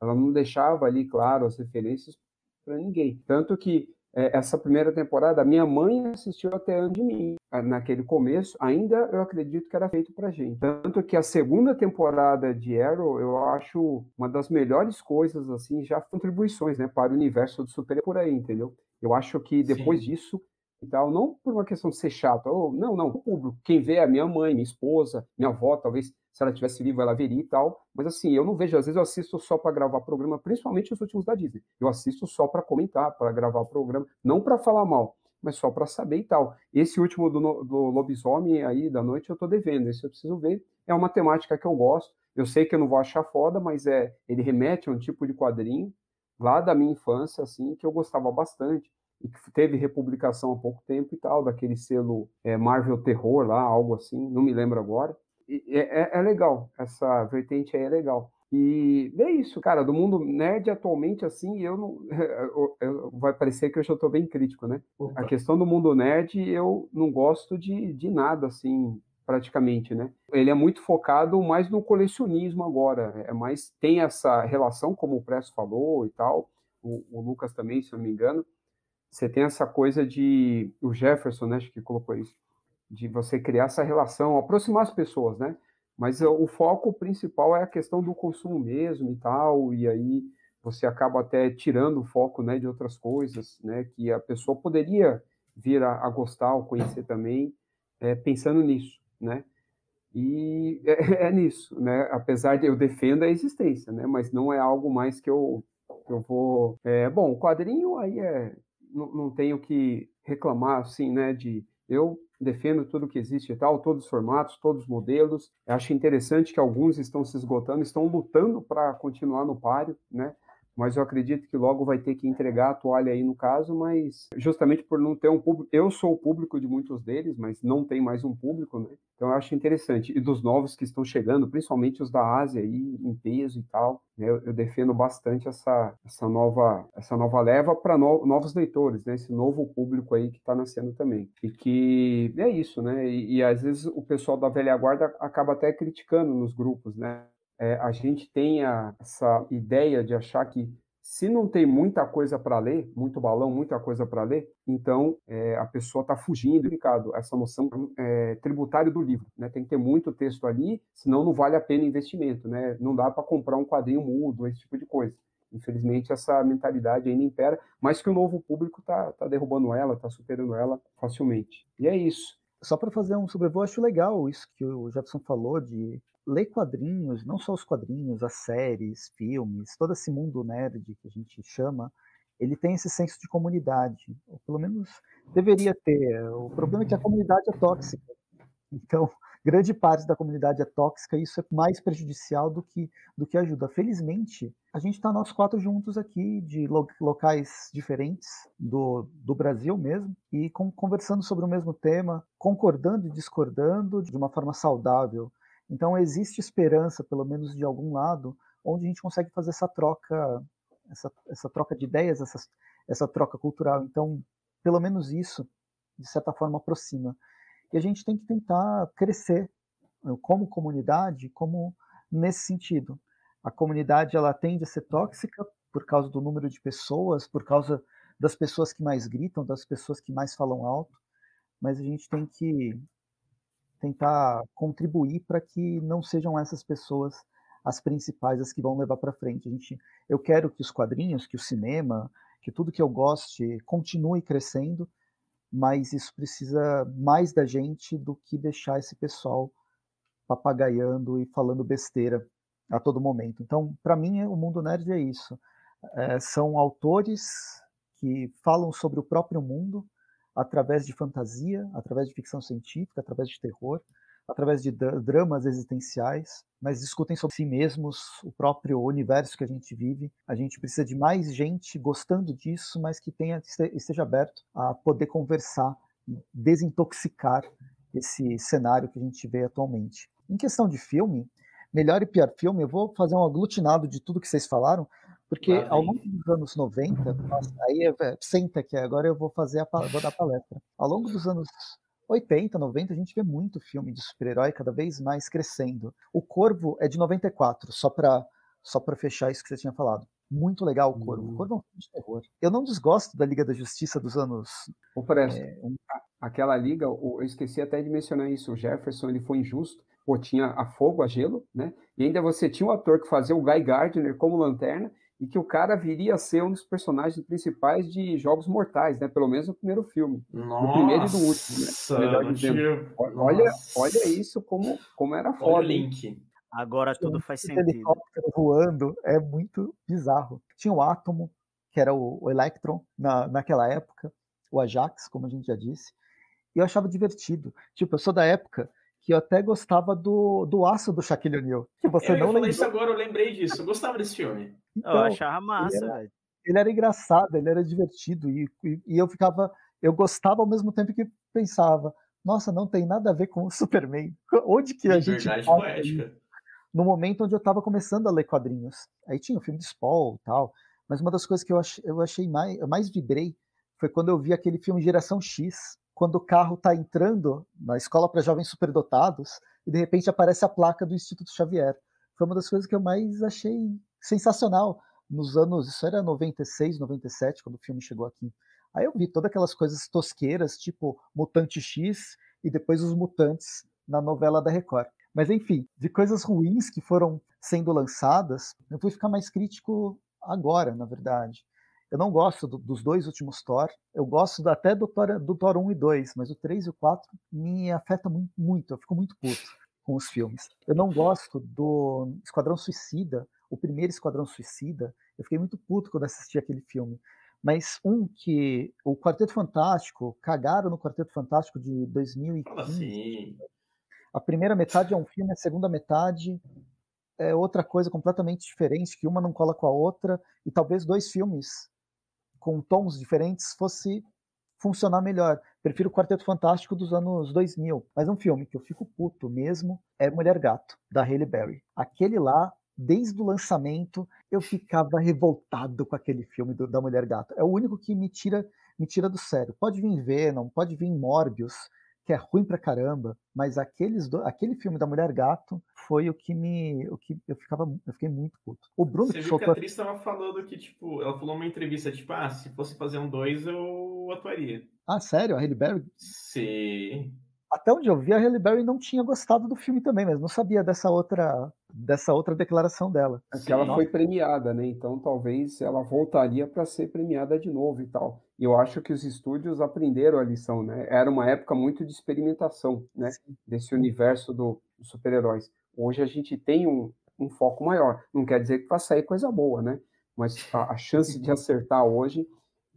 Ela não deixava ali, claro, as referências para ninguém. Tanto que essa primeira temporada, minha mãe assistiu até antes de mim. Ah, naquele começo, ainda eu acredito que era feito pra gente. Tanto que a segunda temporada de Arrow, eu acho uma das melhores coisas, assim, já contribuições, né, para o universo do super por aí, entendeu? Eu acho que depois Sim. disso, e tal, não por uma questão de ser chato, ou, não, não, o público, quem vê é a minha mãe, minha esposa, minha avó, talvez se ela tivesse viva ela veria e tal, mas assim, eu não vejo, às vezes eu assisto só para gravar programa, principalmente os últimos da Disney, eu assisto só para comentar, para gravar o programa, não para falar mal, mas só para saber e tal. Esse último do, do lobisomem aí da noite eu tô devendo, esse eu preciso ver, é uma temática que eu gosto, eu sei que eu não vou achar foda, mas é, ele remete a um tipo de quadrinho lá da minha infância, assim, que eu gostava bastante, e que teve republicação há pouco tempo e tal, daquele selo é, Marvel Terror lá, algo assim, não me lembro agora. É, é, é, legal, essa vertente aí é legal. E é isso, cara, do mundo nerd atualmente, assim, eu não. Eu, eu, vai parecer que eu já estou bem crítico, né? Opa. A questão do mundo nerd, eu não gosto de, de nada, assim, praticamente, né? Ele é muito focado mais no colecionismo agora, é mais tem essa relação, como o Presto falou e tal, o, o Lucas também, se eu não me engano, você tem essa coisa de o Jefferson, né, acho que colocou isso, de você criar essa relação, aproximar as pessoas, né? Mas o foco principal é a questão do consumo mesmo e tal, e aí você acaba até tirando o foco, né, de outras coisas, né, que a pessoa poderia vir a, a gostar ou conhecer também, é, pensando nisso, né? E é, é, nisso, né? Apesar de eu defendo a existência, né? Mas não é algo mais que eu, que eu vou. É, bom, o quadrinho aí é não, não tenho que reclamar, assim, né, de eu defendo tudo que existe e tal, todos os formatos, todos os modelos. Eu acho interessante que alguns estão se esgotando, estão lutando para continuar no páreo, né? Mas eu acredito que logo vai ter que entregar a toalha aí no caso, mas justamente por não ter um público, eu sou o público de muitos deles, mas não tem mais um público, né? Então eu acho interessante. E dos novos que estão chegando, principalmente os da Ásia aí, em peso e tal, né? eu, eu, defendo bastante essa, essa, nova, essa nova leva para no, novos leitores, né? Esse novo público aí que está nascendo também. E que é isso, né? E, e às vezes o pessoal da velha guarda acaba até criticando nos grupos, né? É, a gente tenha essa ideia de achar que se não tem muita coisa para ler, muito balão, muita coisa para ler, então é, a pessoa está fugindo, Ricardo, essa noção é, tributária do livro. Né? Tem que ter muito texto ali, senão não vale a pena investimento. Né? Não dá para comprar um quadrinho mudo, esse tipo de coisa. Infelizmente, essa mentalidade ainda impera, mas que o novo público está tá derrubando ela, está superando ela facilmente. E é isso. Só para fazer um sobrevoo, acho legal isso que o Jefferson falou de ler quadrinhos, não só os quadrinhos, as séries, filmes, todo esse mundo nerd que a gente chama, ele tem esse senso de comunidade, ou pelo menos deveria ter. O problema é que a comunidade é tóxica. Então, grande parte da comunidade é tóxica e isso é mais prejudicial do que, do que ajuda. Felizmente, a gente está nós quatro juntos aqui, de locais diferentes do, do Brasil mesmo, e com, conversando sobre o mesmo tema, concordando e discordando de uma forma saudável. Então, existe esperança, pelo menos de algum lado, onde a gente consegue fazer essa troca, essa, essa troca de ideias, essa, essa troca cultural. Então, pelo menos isso, de certa forma, aproxima. E a gente tem que tentar crescer né, como comunidade, como nesse sentido. A comunidade ela tende a ser tóxica por causa do número de pessoas, por causa das pessoas que mais gritam, das pessoas que mais falam alto, mas a gente tem que tentar contribuir para que não sejam essas pessoas as principais, as que vão levar para frente. A gente, eu quero que os quadrinhos, que o cinema, que tudo que eu goste continue crescendo, mas isso precisa mais da gente do que deixar esse pessoal papagaiando e falando besteira a todo momento. Então, para mim, o mundo nerd é isso. É, são autores que falam sobre o próprio mundo através de fantasia, através de ficção científica, através de terror, através de dramas existenciais, mas discutem sobre si mesmos, o próprio universo que a gente vive. A gente precisa de mais gente gostando disso, mas que tenha esteja aberto a poder conversar e desintoxicar esse cenário que a gente vê atualmente. Em questão de filme, melhor e pior filme, eu vou fazer um aglutinado de tudo que vocês falaram, porque ao longo dos anos 90, nossa, aí é, senta que agora eu vou fazer a vou dar palestra. Ao longo dos anos 80, 90, a gente vê muito filme de super-herói cada vez mais crescendo. O Corvo é de 94, só para só para fechar isso que você tinha falado. Muito legal o Corvo. Uhum. O Corvo é um filme de terror. Eu não desgosto da Liga da Justiça dos anos. O Presto, é, um... aquela liga, eu esqueci até de mencionar isso. O Jefferson ele foi injusto. Pô, tinha a fogo, a gelo, né? E ainda você tinha o um ator que fazia o Guy Gardner como lanterna e que o cara viria a ser um dos personagens principais de Jogos Mortais, né? Pelo menos no primeiro filme. Nossa, no primeiro e do último, né? Olha, olha isso como, como era foda. Olha o link. Agora tudo faz sentido. helicóptero voando é muito bizarro. Tinha o Átomo, que era o, o Electron na, naquela época, o Ajax, como a gente já disse, e eu achava divertido. Tipo, eu sou da época que eu até gostava do, do Aço do Shaquille O'Neal. Que você eu não lembra. isso agora, eu lembrei disso. Eu gostava desse filme. Então, eu achava massa, ele era, ele era, engraçado, ele era divertido e, e, e, eu ficava, eu gostava ao mesmo tempo que pensava, nossa, não tem nada a ver com o Superman. Onde que a gente poética. No momento onde eu estava começando a ler quadrinhos. Aí tinha o filme de Spawn e tal, mas uma das coisas que eu achei, eu achei mais, eu mais vibrei foi quando eu vi aquele filme Geração X, quando o carro está entrando na escola para jovens superdotados e de repente aparece a placa do Instituto Xavier. Foi uma das coisas que eu mais achei sensacional nos anos, isso era 96, 97, quando o filme chegou aqui. Aí eu vi todas aquelas coisas tosqueiras, tipo Mutante X e depois os Mutantes na novela da Record. Mas enfim, de coisas ruins que foram sendo lançadas, eu fui ficar mais crítico agora, na verdade. Eu não gosto do, dos dois últimos Thor. Eu gosto até do Thor, do Thor 1 e 2, mas o 3 e o 4 me afeta muito, muito. Eu fico muito puto com os filmes. Eu não gosto do Esquadrão Suicida, o primeiro Esquadrão Suicida. Eu fiquei muito puto quando assisti aquele filme. Mas um que o Quarteto Fantástico, cagaram no Quarteto Fantástico de 2015. Assim? A primeira metade é um filme, a segunda metade é outra coisa completamente diferente, que uma não cola com a outra, e talvez dois filmes com tons diferentes fosse funcionar melhor. Prefiro o Quarteto Fantástico dos anos 2000. Mas um filme que eu fico puto mesmo é Mulher Gato, da Halle Berry. Aquele lá, desde o lançamento, eu ficava revoltado com aquele filme do, da Mulher Gato. É o único que me tira, me tira do sério. Pode vir Venom, pode vir Morbius, que é ruim pra caramba, mas aqueles do, aquele filme da Mulher Gato foi o que me. O que eu ficava. Eu fiquei muito puto. O Bruno Você que viu soltou... que a atriz estava falando que, tipo, ela falou numa entrevista, tipo, ah, se fosse fazer um dois, eu atuaria. Ah, sério? A Halle Berry? Sim. Até onde eu vi, a Halle Berry não tinha gostado do filme também, mas não sabia dessa outra dessa outra declaração dela. É que ela foi premiada, né? Então talvez ela voltaria para ser premiada de novo e tal. E eu acho que os estúdios aprenderam a lição, né? Era uma época muito de experimentação, né? Sim. Desse universo do, dos super-heróis. Hoje a gente tem um, um, foco maior. Não quer dizer que vai sair coisa boa, né? Mas a, a chance de acertar hoje,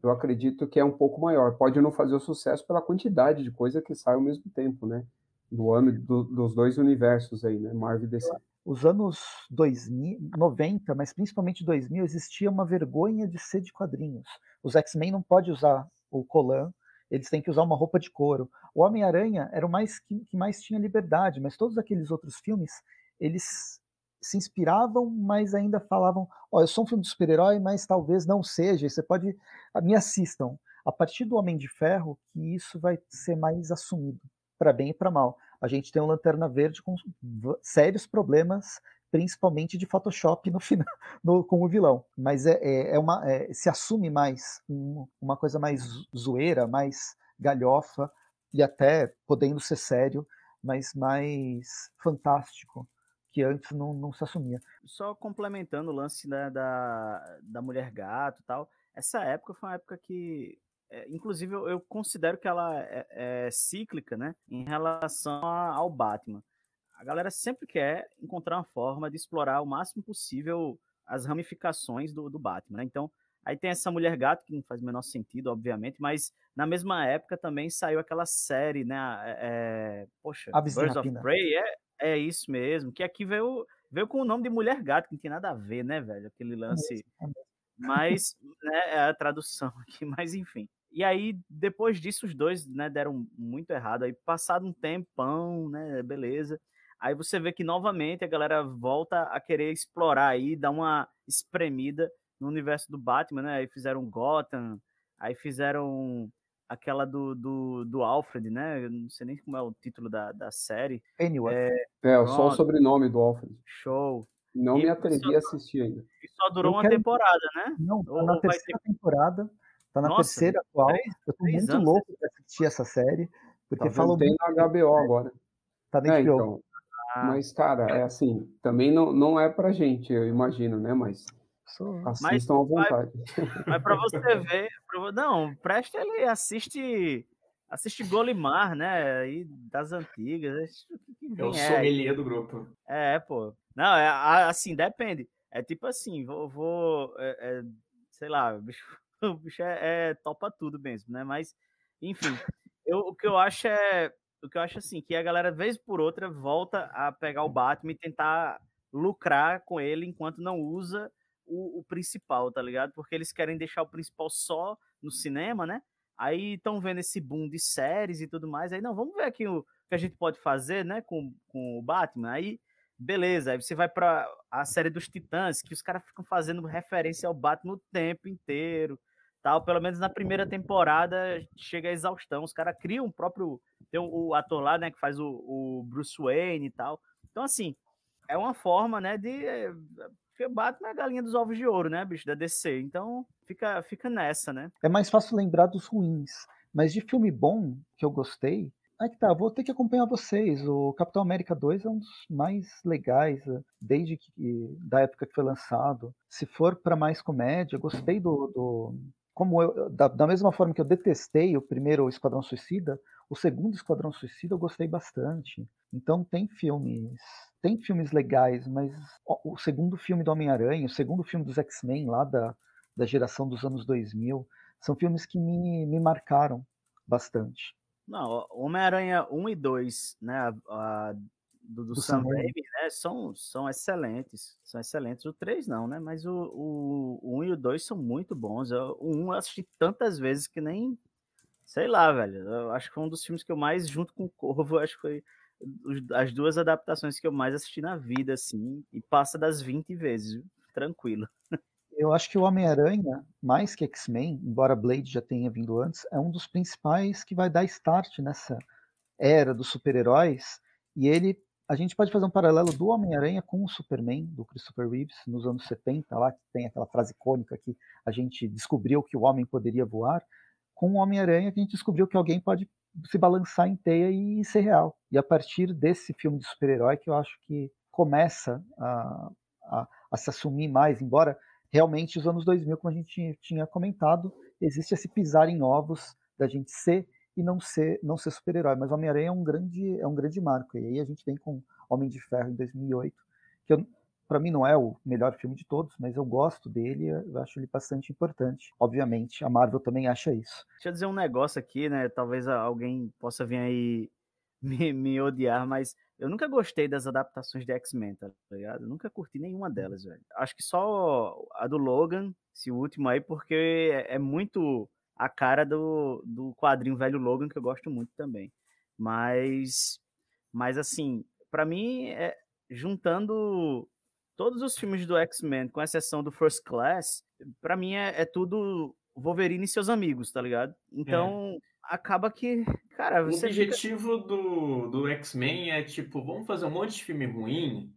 eu acredito que é um pouco maior. Pode não fazer o sucesso pela quantidade de coisa que sai ao mesmo tempo, né? do ano do, dos dois universos aí, né? Marvel e DC. Os anos 2000, 90, mas principalmente 2000, existia uma vergonha de ser de quadrinhos. Os X-Men não podem usar o colan, eles têm que usar uma roupa de couro. O Homem-Aranha era o mais que, que mais tinha liberdade, mas todos aqueles outros filmes, eles se inspiravam, mas ainda falavam: Ó, oh, eu sou um filme de super-herói, mas talvez não seja. Você pode. Me assistam. A partir do Homem de Ferro, que isso vai ser mais assumido, para bem e para mal. A gente tem um Lanterna Verde com sérios problemas, principalmente de Photoshop no final, no, com o vilão. Mas é, é, é uma, é, se assume mais um, uma coisa mais zoeira, mais galhofa e até podendo ser sério, mas mais fantástico que antes não, não se assumia. Só complementando o lance da, da, da mulher gato e tal, essa época foi uma época que é, inclusive eu, eu, considero que ela é, é, cíclica, né, em relação a, ao Batman. A galera sempre quer encontrar uma forma de explorar o máximo possível as ramificações do, do Batman, né? Então, aí tem essa Mulher Gato, que não faz o menor sentido, obviamente, mas na mesma época também saiu aquela série, né, é, é poxa, Birds of Prey, é, é isso mesmo, que aqui veio, veio com o nome de Mulher Gato, que não tem nada a ver, né, velho? Aquele lance. Mas, né, é a tradução aqui, mas enfim. E aí, depois disso, os dois, né, deram muito errado. Aí, passado um tempão, né, beleza. Aí você vê que novamente a galera volta a querer explorar aí, dar uma espremida no universo do Batman, né? Aí fizeram Gotham, aí fizeram aquela do, do, do Alfred, né? Eu não sei nem como é o título da, da série. Pennyworth. É, é só o sobrenome do Alfred. Show. Não e me atrevi a assistir ainda. E só durou uma quero... temporada, né? Não, tá na terceira ter... temporada. Tá na Nossa, terceira atual. Três, eu tô muito anos. louco pra assistir essa série. Porque tá falou Tem na HBO agora. Tá na é, HBO. Então, ah. Mas, cara, é assim, também não, não é pra gente, eu imagino, né? Mas Assistam à vontade. Mas para você ver, pra, não, Presta ele assiste assiste Golimar, né? Aí das antigas. É o sommelier do grupo. É, pô. Não, é assim, depende. É tipo assim, vou, vou é, é, sei lá, o bicho, o bicho é, é, topa tudo mesmo, né? Mas, enfim, eu, o que eu acho é, o que eu acho assim, que a galera vez por outra volta a pegar o Batman e tentar lucrar com ele enquanto não usa o, o, principal, tá ligado? Porque eles querem deixar o principal só no cinema, né? Aí estão vendo esse boom de séries e tudo mais. Aí, não, vamos ver aqui o que a gente pode fazer, né, com, com o Batman. Aí, beleza. Aí você vai para a série dos Titãs, que os caras ficam fazendo referência ao Batman o tempo inteiro. Tal, pelo menos na primeira temporada chega a exaustão. Os caras criam o próprio. Tem o, o, ator lá, né, que faz o, o Bruce Wayne e tal. Então, assim, é uma forma, né, de eh, porque Batman é a galinha dos ovos de ouro, né, bicho, da DC. Então fica, fica nessa, né? É mais fácil lembrar dos ruins. Mas de filme bom que eu gostei, Aí que tá, vou ter que acompanhar vocês. O Capitão América 2 é um dos mais legais eh, desde que da época que foi lançado. Se for para mais comédia, gostei do, do como eu, da, da, mesma forma que eu detestei o primeiro Esquadrão Suicida, o segundo Esquadrão Suicida eu gostei bastante. Então tem filmes tem filmes legais, mas o segundo filme do Homem-Aranha, o segundo filme dos X-Men lá da, da geração dos anos 2000, são filmes que me, me marcaram bastante. Não, Homem-Aranha 1 e 2, né, a, a, do, do, do Sam Raimi, né, são, são excelentes, são excelentes. O 3 não, né, mas o, o, o 1 e o 2 são muito bons. Eu, o 1 eu assisti tantas vezes que nem, sei lá, velho, eu acho que foi um dos filmes que eu mais, junto com o Corvo, acho que foi as duas adaptações que eu mais assisti na vida, assim, e passa das 20 vezes, tranquilo. Eu acho que o Homem-Aranha, mais que X-Men, embora Blade já tenha vindo antes, é um dos principais que vai dar start nessa era dos super-heróis. E ele, a gente pode fazer um paralelo do Homem-Aranha com o Superman, do Christopher Reeves, nos anos 70, lá que tem aquela frase icônica que a gente descobriu que o homem poderia voar. Com o Homem-Aranha, a gente descobriu que alguém pode se balançar em teia e ser real. E a partir desse filme de super-herói que eu acho que começa a, a, a, se assumir mais, embora realmente os anos 2000, como a gente tinha comentado, existe esse pisar em ovos da gente ser e não ser não ser super-herói. Mas Homem-Aranha é um grande é um grande marco. E aí a gente vem com Homem de Ferro em 2008, que eu, para mim não é o melhor filme de todos, mas eu gosto dele, eu acho ele bastante importante. Obviamente, a Marvel também acha isso. Deixa eu dizer um negócio aqui, né? Talvez alguém possa vir aí me, me odiar, mas eu nunca gostei das adaptações de X-Men, tá ligado? Eu nunca curti nenhuma delas, velho. Acho que só a do Logan, esse último aí, porque é, é muito a cara do, do quadrinho velho Logan, que eu gosto muito também. Mas, mas assim, para mim, é, juntando todos os filmes do X-Men, com exceção do First Class, para mim é, é, tudo Wolverine e seus amigos, tá ligado? Então, é. acaba que, cara, O objetivo fica... do, do X-Men é tipo, vamos fazer um monte de filme ruim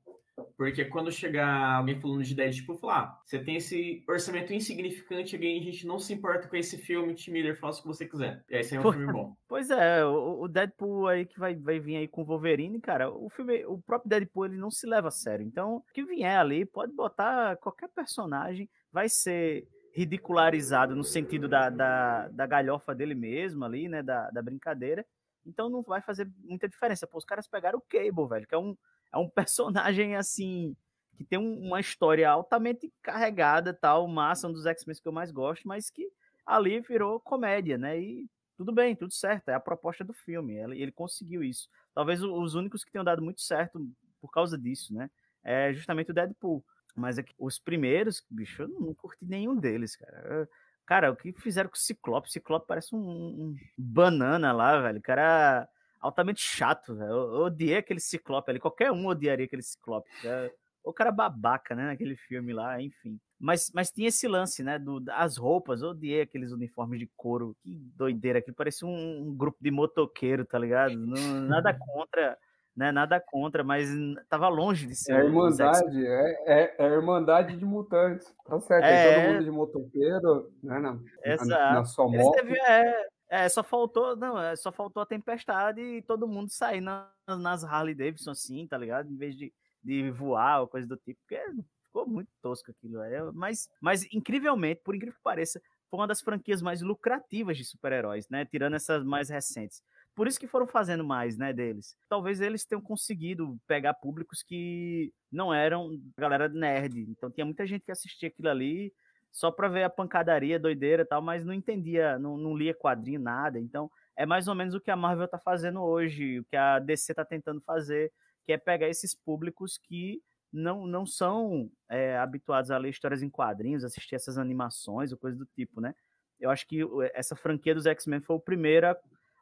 porque quando chegar alguém falando de Deadpool, falar, ah, você tem esse orçamento insignificante, alguém a gente não se importa com esse filme, Tim Miller, faça o que você quiser. E aí é um filme bom. Pois é, o Deadpool aí que vai, vai vir aí com o Wolverine, cara, o filme, o próprio Deadpool ele não se leva a sério. Então, o que vier ali, pode botar qualquer personagem, vai ser ridicularizado no sentido da, da, da galhofa dele mesmo ali, né, da, da brincadeira. Então não vai fazer muita diferença. Pô, os caras pegaram o Cable, velho, que é um é um personagem assim que tem uma história altamente carregada, tal, massa, um dos X-Men que eu mais gosto, mas que ali virou comédia, né? E tudo bem, tudo certo, é a proposta do filme, ele, ele conseguiu isso. Talvez os únicos que tenham dado muito certo por causa disso, né? É justamente o Deadpool. Mas é os primeiros, bicho, eu não curti nenhum deles, cara. Cara, o que fizeram com o Ciclope? O Ciclope parece um, um banana lá, velho. O cara altamente chato, velho. Eu, odiei aquele Ciclope ali. Qualquer um odiaria aquele Ciclope. É, o cara babaca, né? Naquele filme lá, enfim. Mas, mas tinha esse lance, né? Do, as roupas, eu odiei aqueles uniformes de couro. Que doideira, que parecia um, um grupo de motoqueiro, tá ligado? Não, nada contra né? Nada contra, mas tava longe de ser. É a Irmandade, é, é, é, a Irmandade de Mutantes. Tá certo, é, todo mundo de motoqueiro, né? Na. Na, na sua moto. Teve, é, é, só faltou, não, é, só faltou a tempestade e todo mundo sair na, nas Harley Davidson assim, tá ligado? Em vez de, de voar ou coisa do tipo, porque ficou muito tosco aquilo. É, mas, mas, incrivelmente, por incrível que pareça, foi uma das franquias mais lucrativas de super-heróis, né? Tirando essas mais recentes. Por isso que foram fazendo mais, né, deles. Talvez eles tenham conseguido pegar públicos que não eram galera nerd. Então tinha muita gente que assistia aquilo ali só para ver a pancadaria, doideira e tal, mas não entendia, não, não lia quadrinho, nada. Então, é mais ou menos o que a Marvel tá fazendo hoje, o que a DC tá tentando fazer, que é pegar esses públicos que não, não são é, habituados a ler histórias em quadrinhos, assistir essas animações ou coisa do tipo, né? Eu acho que essa franquia dos X-Men foi o primeiro a,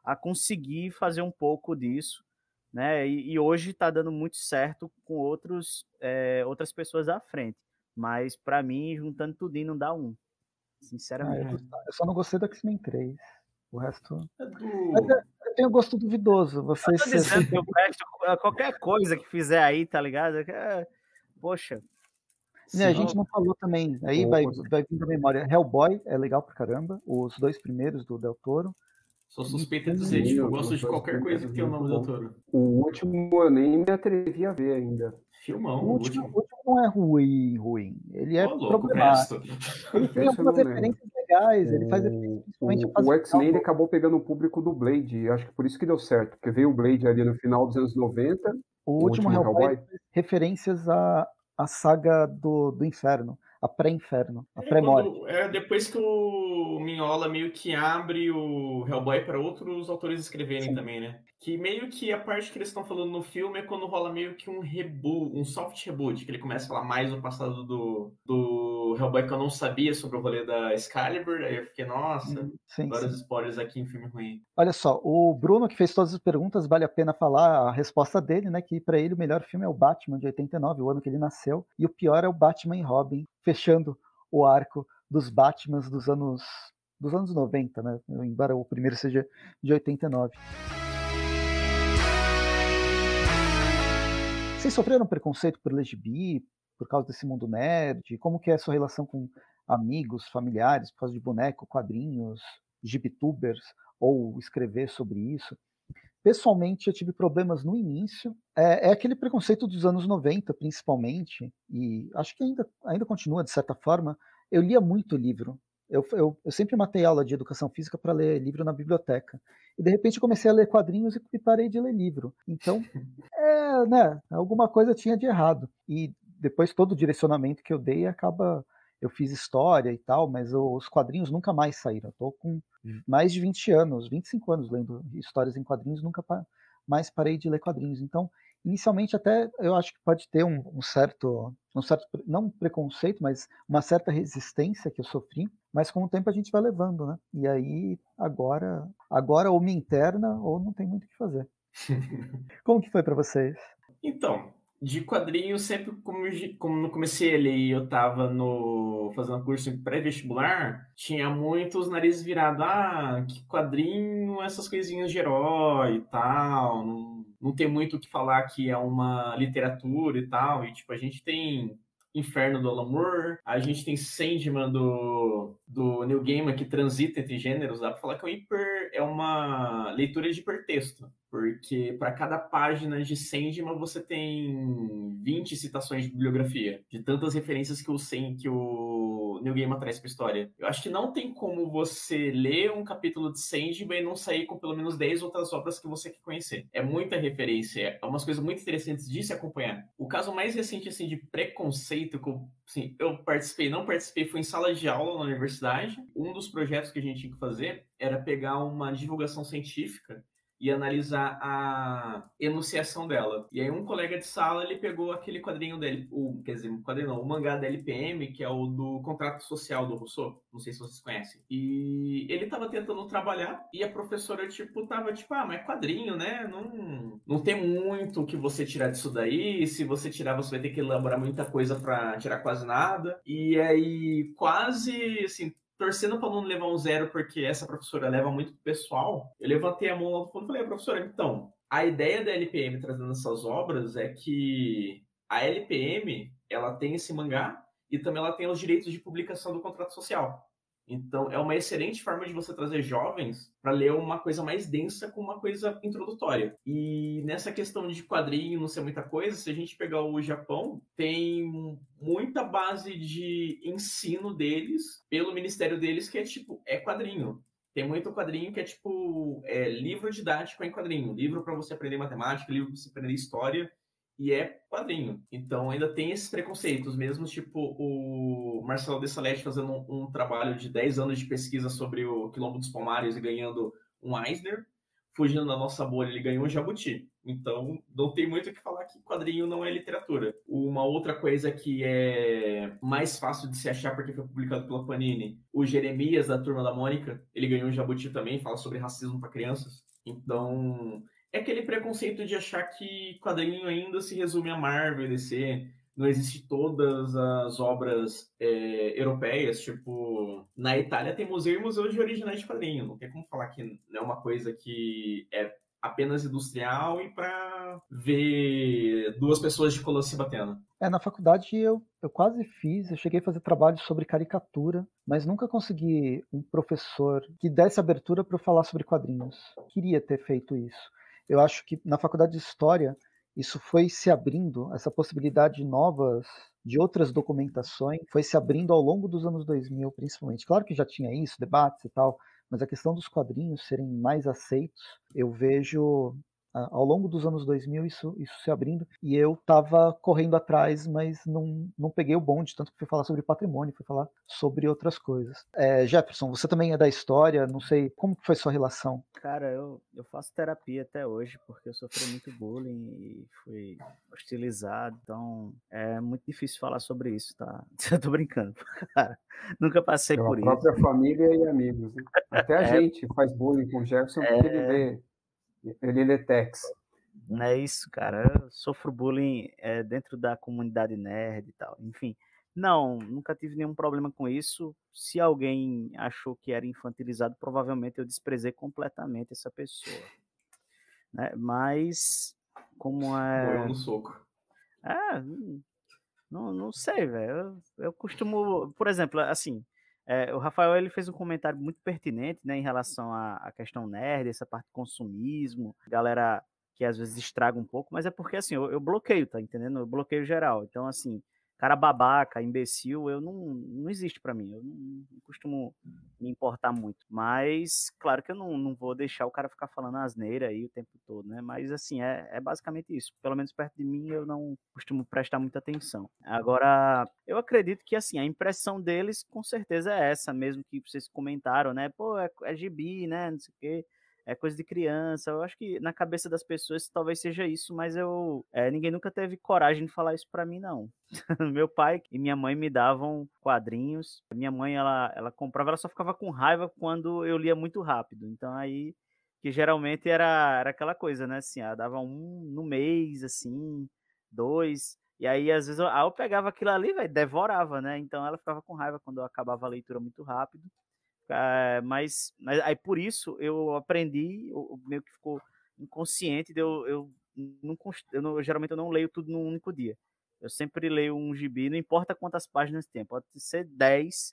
a, conseguir fazer um pouco disso, né? E, e hoje está dando muito certo com outros, é, outras pessoas à frente. Mas para mim, juntando tudo não dá um. Sinceramente. Ah, eu só não gostei do X-Men 3. O resto. É do... Mas eu, eu tenho gosto duvidoso. Você eu dizendo que o resto, qualquer coisa que fizer aí, tá ligado? É... Poxa. Sim, a gente não falou também. Aí vai, vai vir da memória. Hellboy é legal pra caramba. Os dois primeiros do Del Toro. Sou suspeita de dizer, tipo, eu gosto de qualquer coisa que tem o nome do Toro. O último eu nem me atrevi a ver ainda. Filmão. O último, último. não é ruim, ruim. Ele é oh, problemático. Ele tem algumas referências legais, ele faz o, o, o X-Men acabou pegando o público do Blade, acho que por isso que deu certo, porque veio o Blade ali no final dos anos 90. O, o último, último Hellboy, Hellboy. referências à, à saga do, do inferno a pré-inferno, a é, pré-morte. É, depois que o Minhola meio que abre o Hellboy para outros autores escreverem Sim. também, né? Que meio que a parte que eles estão falando no filme é quando rola meio que um reboot, um soft reboot, que ele começa a falar mais do passado do, do Hellboy que eu não sabia sobre o rolê da Excalibur, aí eu fiquei, nossa, hum, sim, vários sim. spoilers aqui em filme ruim. Olha só, o Bruno que fez todas as perguntas, vale a pena falar a resposta dele, né? Que para ele o melhor filme é o Batman de 89, o ano que ele nasceu, e o pior é o Batman e Robin, fechando o arco dos Batmans dos anos dos anos 90, né? Embora o primeiro seja de 89. Vocês sofreram preconceito por LGBT, por causa desse mundo nerd? Como que é a sua relação com amigos, familiares, por causa de boneco, quadrinhos, gibtubers, ou escrever sobre isso? Pessoalmente, eu tive problemas no início. É, é, aquele preconceito dos anos 90, principalmente, e acho que ainda, ainda continua, de certa forma. Eu lia muito livro. Eu, eu, eu sempre matei aula de educação física para ler livro na biblioteca. E de repente comecei a ler quadrinhos e parei de ler livro. Então, é, né, alguma coisa tinha de errado. E depois todo o direcionamento que eu dei acaba eu fiz história e tal, mas os quadrinhos nunca mais saíram. Eu tô com mais de 20 anos, 25 anos lendo histórias em quadrinhos, nunca mas parei de ler quadrinhos. Então, inicialmente até eu acho que pode ter um, um, certo, um certo, não preconceito, mas uma certa resistência que eu sofri, mas com o tempo a gente vai levando, né? E aí agora, agora ou me interna ou não tem muito o que fazer. Como que foi para vocês? Então, de quadrinhos, sempre como, como no comecei ali, eu tava no fazendo curso pré-vestibular, tinha muitos narizes virados, ah, que quadrinho, essas coisinhas de herói e tal, não, não tem muito o que falar que é uma literatura e tal, e tipo, a gente tem Inferno do Alan Moore, a gente tem Sandman do, do Neil Gaiman, que transita entre gêneros, dá pra falar que é, um hiper, é uma leitura de hipertexto, porque para cada página de Sandman você tem 20 citações de bibliografia, de tantas referências que o, que o Neil Gaiman traz pra história. Eu acho que não tem como você ler um capítulo de Sandman e não sair com pelo menos 10 outras obras que você quer conhecer. É muita referência, é umas coisas muito interessantes de se acompanhar. O caso mais recente, assim, de preconceito que eu, assim, eu participei, não participei, foi em sala de aula na universidade. Um dos projetos que a gente tinha que fazer era pegar uma divulgação científica e analisar a enunciação dela. E aí um colega de sala, ele pegou aquele quadrinho dele, o, quer dizer, o quadrinho não, o mangá da LPM, que é o do contrato social do Rousseau, não sei se vocês conhecem. E ele tava tentando trabalhar e a professora, tipo, tava tipo, ah, mas é quadrinho, né? Não, não tem muito o que você tirar disso daí, se você tirar, você vai ter que elaborar muita coisa para tirar quase nada. E aí, quase, assim, torcendo para não levar um zero, porque essa professora leva muito pessoal, eu levantei a mão lá do fundo e falei, professora, então, a ideia da LPM trazendo essas obras é que a LPM, ela tem esse mangá e também ela tem os direitos de publicação do contrato social. Então, é uma excelente forma de você trazer jovens para ler uma coisa mais densa com uma coisa introdutória. E nessa questão de quadrinho, não ser muita coisa, se a gente pegar o Japão, tem muita base de ensino deles, pelo ministério deles, que é tipo, é quadrinho. Tem muito quadrinho que é tipo é, livro didático em quadrinho, livro para você aprender matemática, livro para você aprender história e é quadrinho. Então ainda tem esses preconceitos, mesmo tipo o Marcelo Dessalete fazendo um, um, trabalho de 10 anos de pesquisa sobre o Quilombo dos Palmares e ganhando um Eisner, fugindo da nossa bolha, ele ganhou um Jabuti. Então não tem muito o que falar que quadrinho não é literatura. Uma outra coisa que é mais fácil de se achar porque foi publicado pela Panini, o Jeremias da Turma da Mônica, ele ganhou um Jabuti também, fala sobre racismo para crianças. Então, é aquele preconceito de achar que quadrinho ainda se resume a Marvel e DC. Não existe todas as obras é, europeias, tipo, na Itália tem museu e museu de originais de quadrinho. Não tem como falar que é uma coisa que é apenas industrial e para ver duas pessoas de colô se batendo. É, na faculdade eu, eu quase fiz, eu cheguei a fazer trabalho sobre caricatura, mas nunca consegui um professor que desse abertura para falar sobre quadrinhos. Queria ter feito isso eu acho que na faculdade de História isso foi se abrindo, essa possibilidade de novas, de outras documentações, foi se abrindo ao longo dos anos 2000, principalmente. Claro que já tinha isso, debates e tal, mas a questão dos quadrinhos serem mais aceitos, eu vejo ao longo dos anos 2000 isso, isso se abrindo e eu estava correndo atrás, mas não, não peguei o bonde, tanto que fui falar sobre patrimônio, fui falar sobre outras coisas. É, Jefferson, você também é da história, não sei, como foi sua relação? Cara, eu, eu faço terapia até hoje porque eu sofri muito bullying e fui hostilizado, então é muito difícil falar sobre isso, tá? Eu tô brincando, cara. Nunca passei é por isso. A própria família e amigos. Né? Até a é, gente faz bullying com o Jefferson porque ele é. vê ele é Tex. Não é isso, cara. Eu sofro bullying é, dentro da comunidade nerd e tal. Enfim, não, nunca tive nenhum problema com isso. Se alguém achou que era infantilizado, provavelmente eu desprezei completamente essa pessoa. Né? Mas, como é. Morreu no soco. É, não, não sei, velho. Eu, eu costumo. Por exemplo, assim, é, o Rafael ele fez um comentário muito pertinente né, em relação à, à, questão nerd, essa parte de consumismo, galera que às vezes estraga um pouco, mas é porque assim, eu, eu bloqueio, tá entendendo? Eu bloqueio geral. Então, assim, cara babaca, imbecil, eu não, não existe para mim. Eu não, não, costumo me importar muito. Mas, claro que eu não, não vou deixar o cara ficar falando asneira aí o tempo todo, né? Mas, assim, é, é basicamente isso. Pelo menos perto de mim, eu não costumo prestar muita atenção. Agora, eu acredito que, assim, a impressão deles, com certeza, é essa mesmo que vocês comentaram, né? Pô, é, é gibi, né? Não sei o quê. É coisa de criança. Eu acho que na cabeça das pessoas talvez seja isso, mas eu é, ninguém nunca teve coragem de falar isso para mim não. Meu pai e minha mãe me davam quadrinhos. Minha mãe ela ela comprava, ela só ficava com raiva quando eu lia muito rápido. Então aí que geralmente era, era aquela coisa, né? Assim, ela dava um no mês, assim, dois. E aí, às vezes, eu, eu pegava aquilo ali, velho, devorava, né? Então ela ficava com raiva quando eu acabava a leitura muito rápido. É, mas, mas aí por isso eu aprendi, eu, meio que ficou inconsciente, de eu, eu, não, eu não, geralmente eu não leio tudo num único dia. Eu sempre leio um gibi, não importa quantas páginas tem, pode ser 10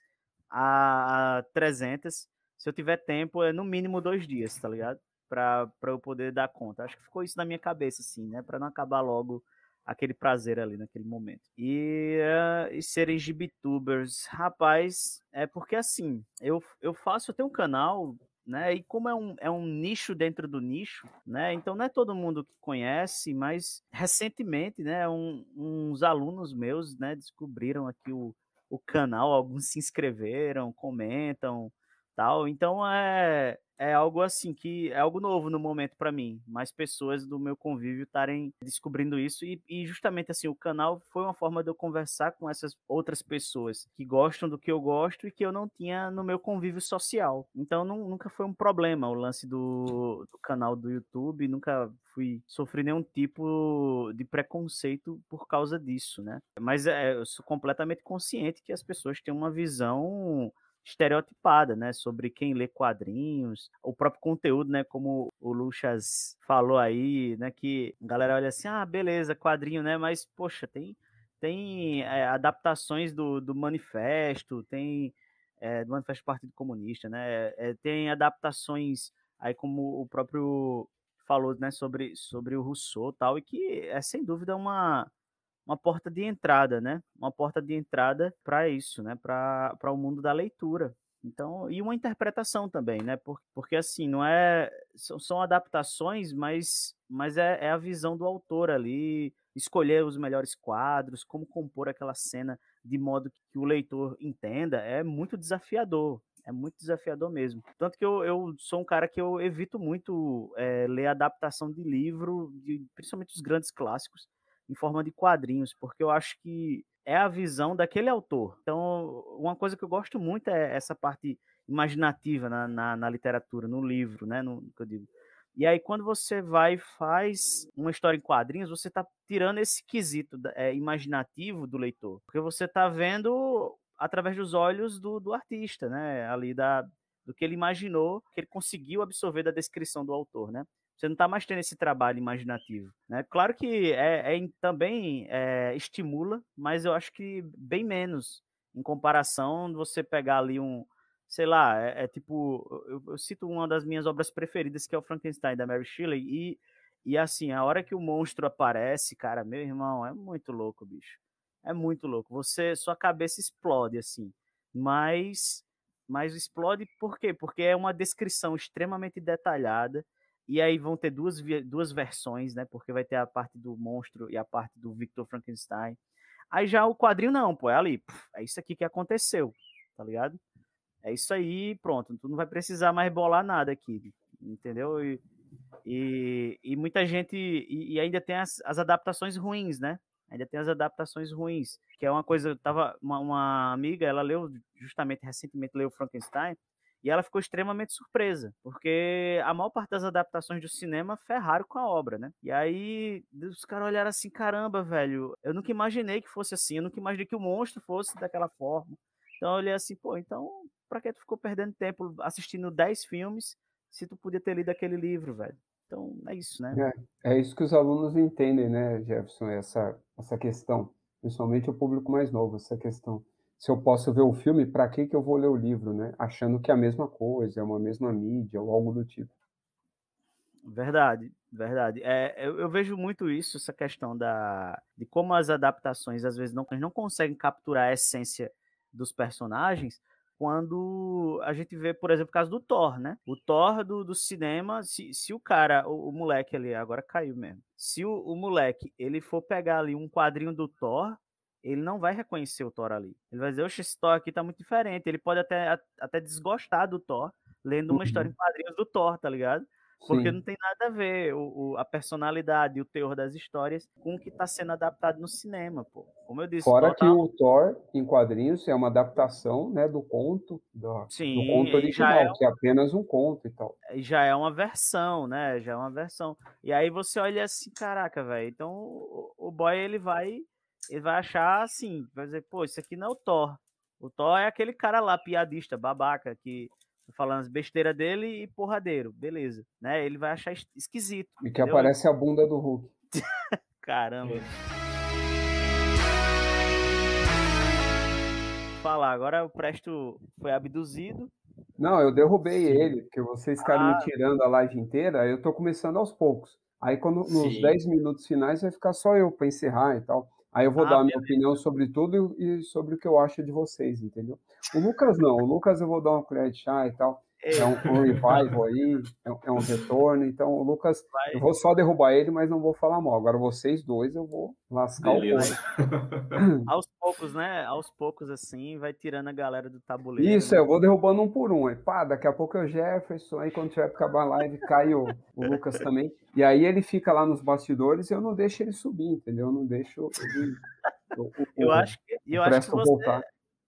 a 300. Se eu tiver tempo, é no mínimo dois dias, tá ligado? Pra, pra eu poder dar conta. Acho que ficou isso na minha cabeça, assim, né? Pra não acabar logo aquele prazer ali naquele momento. E, uh, e serem gibitubers, rapaz, é porque assim, eu, eu faço, eu tenho um canal, né, e como é um, é um nicho dentro do nicho, né, então não é todo mundo que conhece, mas recentemente, né, um, uns alunos meus, né, descobriram aqui o, o canal, alguns se inscreveram, comentam, tal, então é é algo assim que é algo novo no momento para mim. Mais pessoas do meu convívio estarem descobrindo isso e, e, justamente assim o canal foi uma forma de eu conversar com essas outras pessoas que gostam do que eu gosto e que eu não tinha no meu convívio social. Então não, nunca foi um problema o lance do, do canal do YouTube. Nunca fui sofrer nenhum tipo de preconceito por causa disso, né? Mas é, eu sou completamente consciente que as pessoas têm uma visão estereotipada, né, sobre quem lê quadrinhos, o próprio conteúdo, né, como o Luxas falou aí, né, que a galera olha assim, ah, beleza, quadrinho, né, mas, poxa, tem, tem é, adaptações do, do manifesto, tem é, do manifesto do Partido Comunista, né, é, tem adaptações aí como o próprio falou, né, sobre, sobre o Rousseau tal, e que é sem dúvida uma uma porta de entrada, né? Uma porta de entrada para isso, né? Para o mundo da leitura. Então, e uma interpretação também, né? Porque, porque assim, não é. São, são adaptações, mas, mas é, é, a visão do autor ali, escolher os melhores quadros, como compor aquela cena de modo que o leitor entenda, é muito desafiador. É muito desafiador mesmo. Tanto que eu, eu sou um cara que eu evito muito é, ler adaptação de livro, de, principalmente os grandes clássicos, em forma de quadrinhos, porque eu acho que é a visão daquele autor. Então, uma coisa que eu gosto muito é essa parte imaginativa na, na, na literatura, no livro, né? No, que eu digo. E aí, quando você vai e faz uma história em quadrinhos, você está tirando esse quesito é, imaginativo do leitor. Porque você está vendo através dos olhos do, do artista, né? Ali da, do que ele imaginou, que ele conseguiu absorver da descrição do autor, né? Você não está mais tendo esse trabalho imaginativo. Né? Claro que é, é também é, estimula, mas eu acho que bem menos em comparação de você pegar ali um, sei lá, é, é tipo, eu, eu, cito uma das minhas obras preferidas que é o Frankenstein da Mary Shelley e e assim, a hora que o monstro aparece, cara, meu irmão, é muito louco, bicho. É muito louco. Você, sua cabeça explode assim. Mas mas explode por quê? Porque é uma descrição extremamente detalhada e aí vão ter duas, duas versões, né? Porque vai ter a parte do monstro e a parte do Victor Frankenstein. Aí já o quadrinho não, pô, é ali. É isso aqui que aconteceu, tá ligado? É isso aí, pronto. Tu não vai precisar mais bolar nada aqui, entendeu? E, e, e muita gente. E, e ainda tem as, as, adaptações ruins, né? Ainda tem as adaptações ruins. Que é uma coisa. Tava uma, uma amiga, ela leu justamente recentemente leu Frankenstein. E ela ficou extremamente surpresa, porque a maior parte das adaptações do cinema ferraram com a obra, né? E aí os caras olharam assim: caramba, velho, eu nunca imaginei que fosse assim, eu nunca imaginei que o monstro fosse daquela forma. Então eu olhei assim: pô, então pra que tu ficou perdendo tempo assistindo 10 filmes se tu podia ter lido aquele livro, velho? Então é isso, né? É, é isso que os alunos entendem, né, Jefferson, essa, essa questão. Principalmente o público mais novo, essa questão se eu posso ver o filme, para que que eu vou ler o livro, né? Achando que é a mesma coisa, é uma mesma mídia ou algo do tipo. Verdade, verdade. É, eu, eu, vejo muito isso, essa questão da, de como as adaptações às vezes não, não conseguem capturar a essência dos personagens, quando a gente vê, por exemplo, o caso do Thor, né? O Thor do, do cinema, se, se o cara, o, o moleque ali, agora caiu mesmo. Se o, o moleque, ele for pegar ali um quadrinho do Thor, ele não vai reconhecer o Thor ali. Ele vai dizer, oxe, esse Thor aqui tá muito diferente. Ele pode até, até desgostar do Thor, lendo uma uhum. história em quadrinhos do Thor, tá ligado? Porque Sim. não tem nada a ver o, o, a personalidade e o teor das histórias com o que está sendo adaptado no cinema, pô. Como eu disse. Fora que tá... o Thor, em quadrinhos, é uma adaptação né, do conto, do, Sim, do conto original, é... que é apenas um conto e tal. Já é uma versão, né? Já é uma versão. E aí você olha assim, caraca, velho. Então o, o boy ele vai. Ele vai achar assim, vai dizer, pô, isso aqui não é o Thor. O Thor é aquele cara lá, piadista, babaca, que falando as besteiras dele e porradeiro, beleza, né? Ele vai achar esquisito. E que entendeu? aparece a bunda do Hulk. Caramba. É. Falar, agora o Presto foi abduzido. Não, eu derrubei Sim. ele, porque vocês ficaram ah. me tirando a live inteira, eu tô começando aos poucos. Aí quando nos 10 minutos finais vai ficar só eu para encerrar e tal. Aí eu vou ah, dar a minha opinião sobre tudo e sobre o que eu acho de vocês, entendeu? O Lucas não, o Lucas eu vou dar uma colher de chá e tal. É um, um revival aí, é um, é um, retorno. Então, o Lucas, Vai. eu vou só derrubar ele, mas não vou falar mal. Agora, vocês dois, eu vou lascar Beleza. o. Aos poucos, né? Aos poucos, assim, vai tirando a galera do tabuleiro. Isso, né? eu vou derrubando um por um. Aí, pá, daqui a pouco é o Jefferson, aí quando tiver acabar a live, cai o, o Lucas também. E aí ele fica lá nos bastidores e eu não deixo ele subir, entendeu? Eu não deixo ele. O, o, eu acho que, eu acho que você, voltar.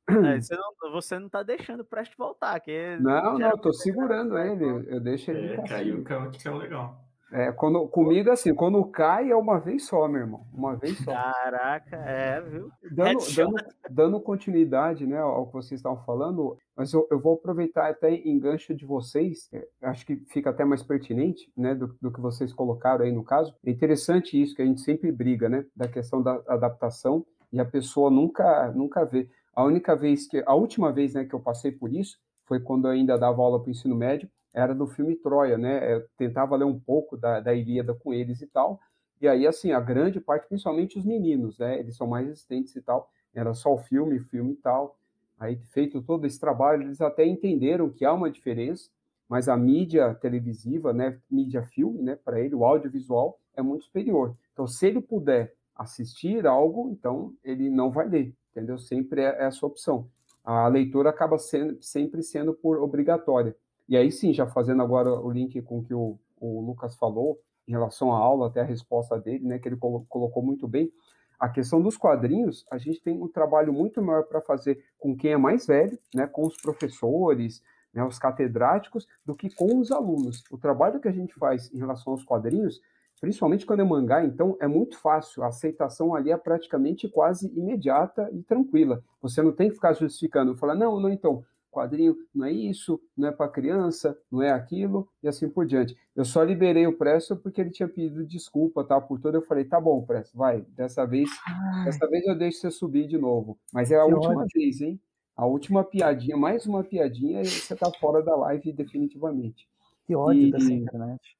É, você, não, você não tá deixando o Prest voltar. Que não, não, eu tô segurando ele. Eu deixo ele. É, caiu, que é legal. É, quando, comigo, assim, quando cai é uma vez só, meu irmão. Uma vez só. Caraca, é, viu? Dando, dando, dando, continuidade né, ao que vocês estavam falando, mas eu, eu vou aproveitar até em gancho de vocês, é, acho que fica até mais pertinente né, do, do que vocês colocaram aí no caso. É interessante isso, que a gente sempre briga, né? Da questão da adaptação e a pessoa nunca, nunca vê. A única vez que, a última vez né, que eu passei por isso foi quando eu ainda dava aula para o ensino médio, era do filme Troia, né? Eu tentava ler um pouco da, da Ilíada com eles e tal. E aí, assim, a grande parte, principalmente os meninos, né? Eles são mais resistentes e tal. Era só o filme, filme e tal. Aí, feito todo esse trabalho, eles até entenderam que há uma diferença, mas a mídia televisiva, né? Mídia filme, né? Para ele, o audiovisual é muito superior. Então, se ele puder assistir algo, então ele não vai ler entendeu? Sempre é essa opção. A leitura acaba sendo, sempre sendo por obrigatória. E aí sim, já fazendo agora o link com que o, o Lucas falou, em relação à aula, até a resposta dele, né, que ele colocou muito bem, a questão dos quadrinhos, a gente tem um trabalho muito maior para fazer com quem é mais velho, né, com os professores, né, os catedráticos, do que com os alunos. O trabalho que a gente faz em relação aos quadrinhos principalmente quando é mangá, então é muito fácil, a aceitação ali é praticamente quase imediata e tranquila. Você não tem que ficar justificando, falar, não, não, então, quadrinho não é isso, não é para criança, não é aquilo, e assim por diante. Eu só liberei o Presto porque ele tinha pedido desculpa, tá, por tudo, eu falei, tá bom, Presto, vai, dessa vez, Ai. dessa vez eu deixo você subir de novo. Mas é a que última ódio. vez, hein? A última piadinha, mais uma piadinha, e você tá fora da live definitivamente. Que ódio e... dessa internet.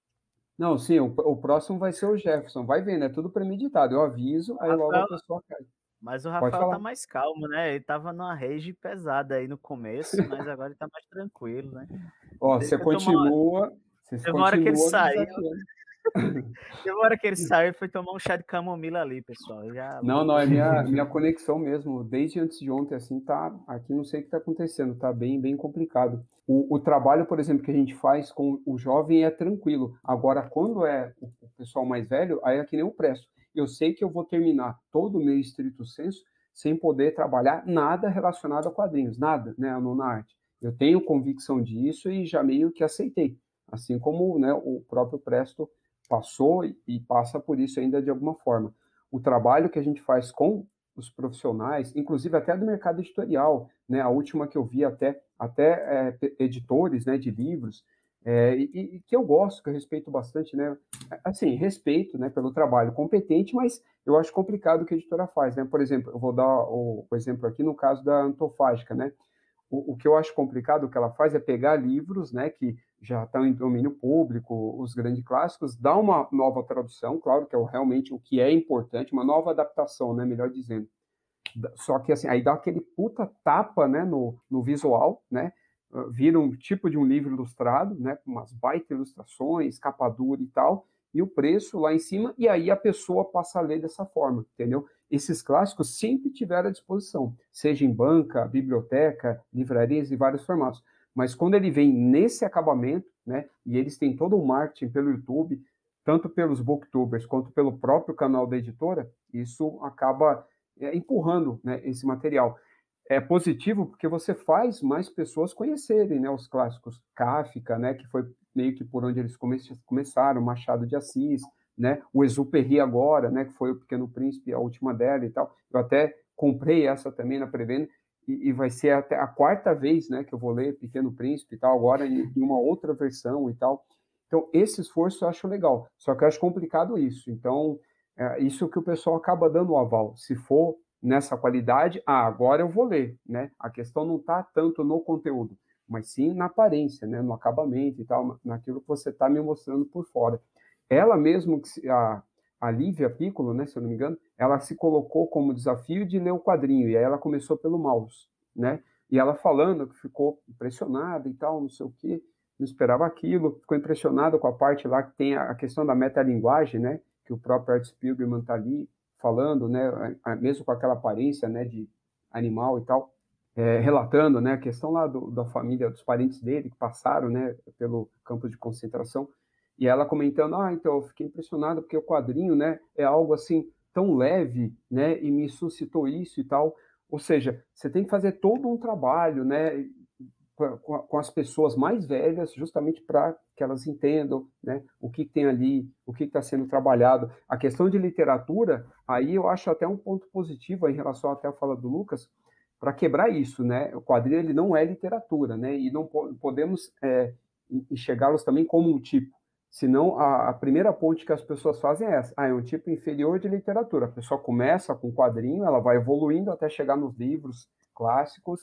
Não, sim, o, o, próximo vai ser o Jefferson. Vai vendo, é tudo premeditado. Eu aviso, aí Rafael, logo a pessoa cai. Mas o Rafael tá mais calmo, né? Ele tava numa rage pesada aí no começo, mas agora ele tá mais tranquilo, né? Ó, você continua. Hora que ele saiu. Hora que ele saiu e foi tomar um chá de camomila ali, pessoal. Já... Não, não, é minha, minha conexão mesmo. Desde antes de ontem, assim, tá. Aqui não sei o que tá acontecendo, tá bem, bem complicado. O, o trabalho, por exemplo, que a gente faz com o jovem é tranquilo. Agora, quando é o pessoal mais velho, aí é que nem o presto. Eu sei que eu vou terminar todo o meu estrito senso sem poder trabalhar nada relacionado a quadrinhos, nada, né, a nona arte. Eu tenho convicção disso e já meio que aceitei. Assim como né, o próprio Presto passou e passa por isso ainda de alguma forma. O trabalho que a gente faz com os profissionais, inclusive até do mercado editorial, né? A última que eu vi até até é, editores, né, de livros, é, e, e, que eu gosto, que eu respeito bastante, né? Assim, respeito, né, pelo trabalho competente, mas eu acho complicado o que a editora faz, né? Por exemplo, eu vou dar o, o exemplo aqui no caso da Antofágica, né? O, o, que eu acho complicado o que ela faz é pegar livros, né, que já estão em domínio público, os grandes clássicos, dá uma nova tradução, claro que é realmente o que é importante, uma nova adaptação, né, melhor dizendo. Só que assim, aí dá aquele puta tapa, né, no, no visual, né, vira um tipo de um livro ilustrado, né, com umas baita ilustrações, capa dura e tal, e o preço lá em cima, e aí a pessoa passa a ler dessa forma, entendeu? Esses clássicos sempre tiveram à disposição, seja em banca, biblioteca, livrarias e vários formatos. Mas quando ele vem nesse acabamento, né? E eles têm todo o marketing pelo YouTube, tanto pelos booktubers quanto pelo próprio canal da editora, isso acaba é, empurrando né, esse material. É positivo porque você faz mais pessoas conhecerem né, os clássicos Kafka, né, que foi meio que por onde eles come começaram, Machado de Assis, né, o Exuperry agora, né, que foi o Pequeno Príncipe, a última dela e tal. Eu até comprei essa também na pré-venda e, e, vai ser até a quarta vez né, que eu vou ler Pequeno Príncipe e tal, agora em, em uma outra versão e tal. Então, esse esforço eu acho legal, só que eu acho complicado isso. Então, é isso que o pessoal acaba dando o aval. Se for nessa qualidade, ah, agora eu vou ler, né? A questão não está tanto no conteúdo, mas sim na aparência, né? No acabamento e tal, naquilo que você está me mostrando por fora. Ela mesmo, a, a Lívia Piccolo, né, se eu não me engano, ela se colocou como desafio de ler o quadrinho, e aí ela começou pelo mouse, né? E ela falando que ficou impressionada e tal, não sei o quê, não esperava aquilo, ficou impressionada com a parte lá que tem a questão da metalinguagem, né? Que o próprio Art Spiegelman está ali falando, né? Mesmo com aquela aparência, né? De animal e tal, é, relatando, né? A questão lá do, da família, dos parentes dele que passaram, né? Pelo campo de concentração. E ela comentando, ah, então eu fiquei impressionada porque o quadrinho, né? É algo assim tão leve, né? E me suscitou isso e tal. Ou seja, você tem que fazer todo um trabalho, né? Com, as pessoas mais velhas, justamente para que elas entendam né, o que tem ali, o que está sendo trabalhado. A questão de literatura, aí eu acho até um ponto positivo em relação até à fala do Lucas, para quebrar isso, né? O quadrinho ele não é literatura, né? E não po podemos é, enxergá-los também como um tipo. Senão, a, a, primeira ponte que as pessoas fazem é essa. Ah, é um tipo inferior de literatura. A pessoa começa com quadrinho, ela vai evoluindo até chegar nos livros clássicos,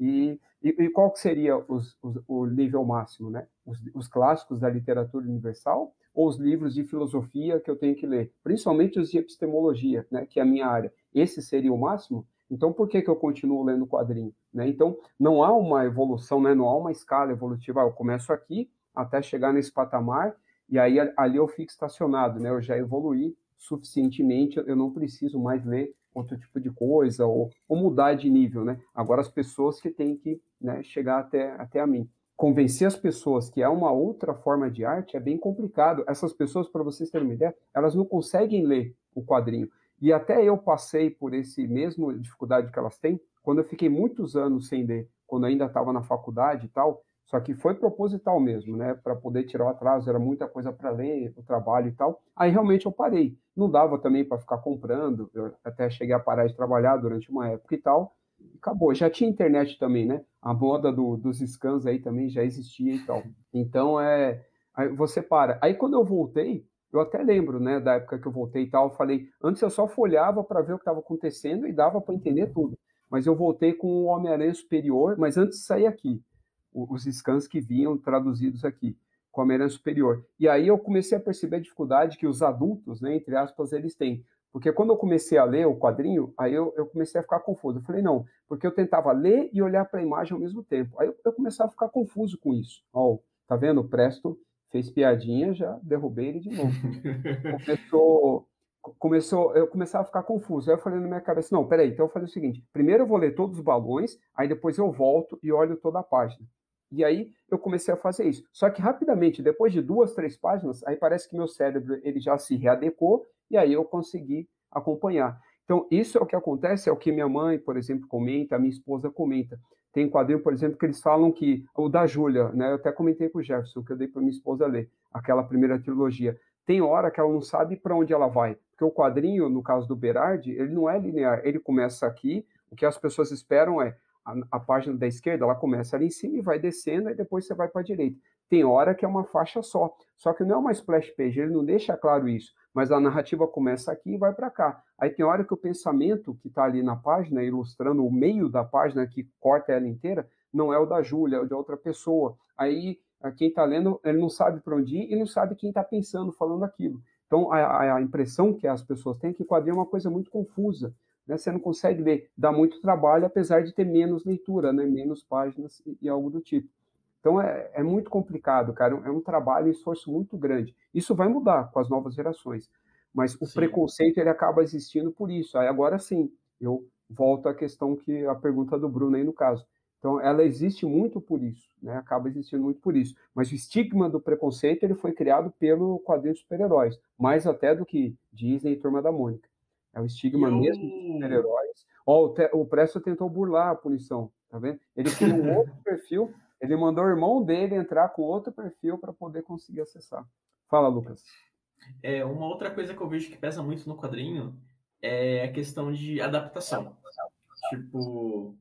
e, e, e qual que seria os, os, o nível máximo, né? Os, os, clássicos da literatura universal ou os livros de filosofia que eu tenho que ler? Principalmente os de epistemologia, né? Que é a minha área. Esse seria o máximo? Então, por que, que eu continuo lendo quadrinho? Né? Então, não há uma evolução, né? não há uma escala evolutiva. Eu começo aqui até chegar nesse patamar e aí ali eu fico estacionado, né? Eu já evoluí suficientemente, eu não preciso mais ler outro tipo de coisa, ou, ou mudar de nível, né? Agora as pessoas que têm que né, chegar até, até a mim. Convencer as pessoas que é uma outra forma de arte é bem complicado. Essas pessoas, para vocês terem uma ideia, elas não conseguem ler o quadrinho. E até eu passei por esse mesmo dificuldade que elas têm, quando eu fiquei muitos anos sem ler, quando ainda estava na faculdade e tal, só que foi proposital mesmo, né? Para poder tirar o atraso, era muita coisa para ler, o trabalho e tal. Aí realmente eu parei. Não dava também para ficar comprando, eu até cheguei a parar de trabalhar durante uma época e tal. Acabou. Já tinha internet também, né? A moda do, dos scans aí também já existia e tal. Então é. Aí você para. Aí quando eu voltei, eu até lembro, né, da época que eu voltei e tal, eu falei, antes eu só folhava para ver o que estava acontecendo e dava para entender tudo. Mas eu voltei com o Homem-Aranha Superior, mas antes de sair aqui os scans que vinham traduzidos aqui, com a Homem-Aranha Superior. E aí eu comecei a perceber a dificuldade que os adultos, né, entre aspas, eles têm. Porque quando eu comecei a ler o quadrinho, aí eu, eu comecei a ficar confuso. Eu falei, não, porque eu tentava ler e olhar para a imagem ao mesmo tempo. Aí eu, eu começava a ficar confuso com isso. Ó, tá vendo? O Presto fez piadinha, já derrubei ele de novo. Começou, começou, eu começava a ficar confuso. Aí eu falei na minha cabeça, não, peraí, então eu falei o seguinte, primeiro eu vou ler todos os balões, aí depois eu volto e olho toda a página. E aí eu comecei a fazer isso. Só que rapidamente, depois de duas, três páginas, aí parece que meu cérebro ele já se readecou e aí eu consegui acompanhar. Então, isso é o que acontece, é o que minha mãe, por exemplo, comenta, a minha esposa comenta. Tem quadrinho, por exemplo, que eles falam que o da Júlia, né? Eu até comentei com o Jefferson, que eu dei para minha esposa ler, aquela primeira trilogia. Tem hora que ela não sabe para onde ela vai, porque o quadrinho, no caso do Berardi, ele não é linear. Ele começa aqui, o que as pessoas esperam é a, a, página da esquerda, ela começa ali em cima e vai descendo, e depois você vai para a direita. Tem hora que é uma faixa só, só que não é uma splash page, ele não deixa claro isso, mas a narrativa começa aqui e vai para cá. Aí tem hora que o pensamento que está ali na página, ilustrando o meio da página que corta ela inteira, não é o da Júlia, é o de outra pessoa. Aí quem está lendo, ele não sabe para onde ir e não sabe quem está pensando, falando aquilo. Então, a, a, impressão que as pessoas têm é que quadrinho é uma coisa muito confusa né, você não consegue ler, dá muito trabalho, apesar de ter menos leitura, né, menos páginas e, e algo do tipo. Então é, é, muito complicado, cara, é um trabalho e esforço muito grande. Isso vai mudar com as novas gerações, mas o sim. preconceito ele acaba existindo por isso. Aí agora sim, eu volto à questão que a pergunta do Bruno aí no caso. Então, ela existe muito por isso, né? Acaba existindo muito por isso. Mas o estigma do preconceito ele foi criado pelo quadrinho de super-heróis, mais até do que Disney e Turma da Mônica. É o estigma eu... mesmo dos super-heróis. Ó, o, te... o Presto tentou burlar a punição, tá vendo? Ele criou um outro perfil, ele mandou o irmão dele entrar com outro perfil para poder conseguir acessar. Fala, Lucas. É, uma outra coisa que eu vejo que pesa muito no quadrinho é a questão de adaptação. Tipo,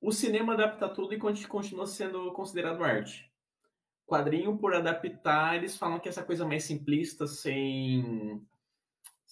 o cinema adapta tudo e continua sendo considerado arte. Quadrinho, por adaptar, eles falam que essa coisa mais simplista, sem,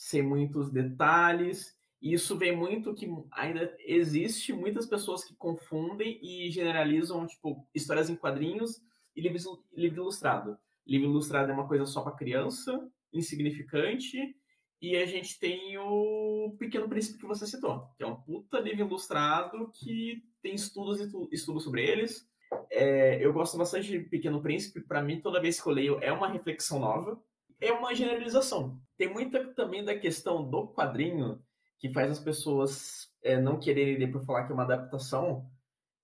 sem muitos detalhes. E isso vem muito que ainda existe muitas pessoas que confundem e generalizam tipo histórias em quadrinhos e livro, livro ilustrado. Livro ilustrado é uma coisa só para criança, insignificante, e a gente tem o Pequeno Príncipe que você citou, que é um puta livro ilustrado que tem estudos e estudos sobre eles. É, eu gosto bastante de Pequeno Príncipe. Para mim, toda vez que eu leio, é uma reflexão nova. É uma generalização. Tem muita também da questão do quadrinho que faz as pessoas é, não quererem ler por falar que é uma adaptação.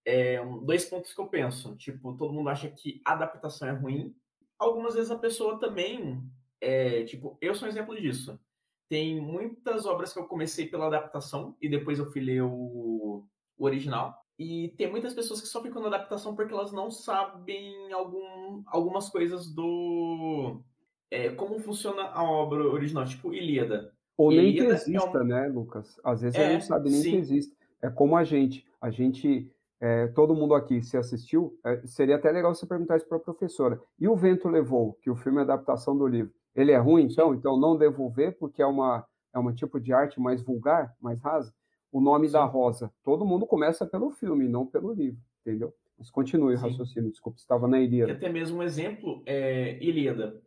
É, dois pontos que eu penso. Tipo, todo mundo acha que adaptação é ruim. Algumas vezes a pessoa também. É, tipo, eu sou um exemplo disso. Tem muitas obras que eu comecei pela adaptação e depois eu fui ler o, o original. E tem muitas pessoas que sofrem com a adaptação porque elas não sabem algum, algumas coisas do. É, como funciona a obra original, tipo Ilíada. Ou nem Ilíada que exista, é um... né, Lucas? Às vezes é, não sabe nem sim. que existe. É como a gente. A gente. É, todo mundo aqui se assistiu, é, seria até legal você perguntar isso para a professora. E o Vento Levou, que o filme é adaptação do livro, ele é ruim, então? Então não devolver, porque é uma é um tipo de arte mais vulgar, mais rasa? o nome Sim. da rosa. Todo mundo começa pelo filme, não pelo livro, entendeu? Mas continue o raciocínio, desculpa, estava na Ilíada. Até mesmo um exemplo, é, Ilíada.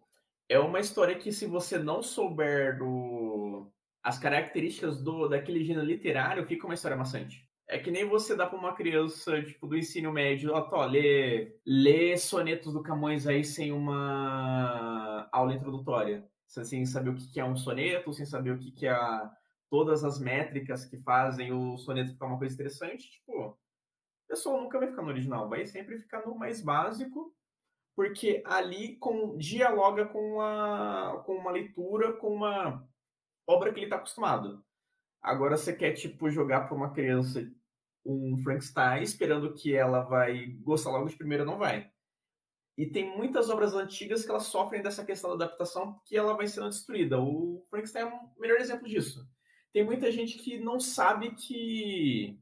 É uma história que se você não souber do... as características do daquele gênero literário, fica uma história maçante. É que nem você dá para uma criança, tipo, do ensino médio, ó, tô, lê, lê sonetos do Camões aí sem uma aula introdutória. Sem saber o que é um soneto, sem saber o que é a todas as métricas que fazem o soneto ficar uma coisa interessante, tipo, a pessoa nunca vai ficar no original, vai sempre ficar no mais básico, porque ali com, dialoga com uma, com uma leitura, com uma obra que ele está acostumado. Agora você quer, tipo, jogar para uma criança um Frankenstein esperando que ela vai gostar logo de primeira, não vai. E tem muitas obras antigas que elas sofrem dessa questão da adaptação que ela vai sendo destruída. O Frankenstein é o melhor exemplo disso tem muita gente que não sabe que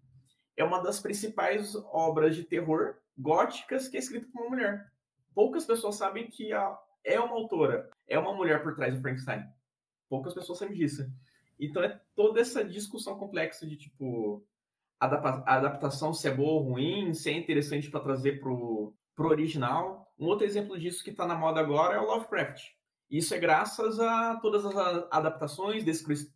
é uma das principais obras de terror góticas que é escrita por uma mulher. Poucas pessoas sabem que a, é uma autora, é uma mulher por trás do Frankenstein. Poucas pessoas sabem disso. Então é toda essa discussão complexa de tipo a adaptação se é boa ou ruim, se é interessante para trazer pro, pro original. Um outro exemplo disso que está na moda agora é o Lovecraft. Isso é graças a todas as adaptações,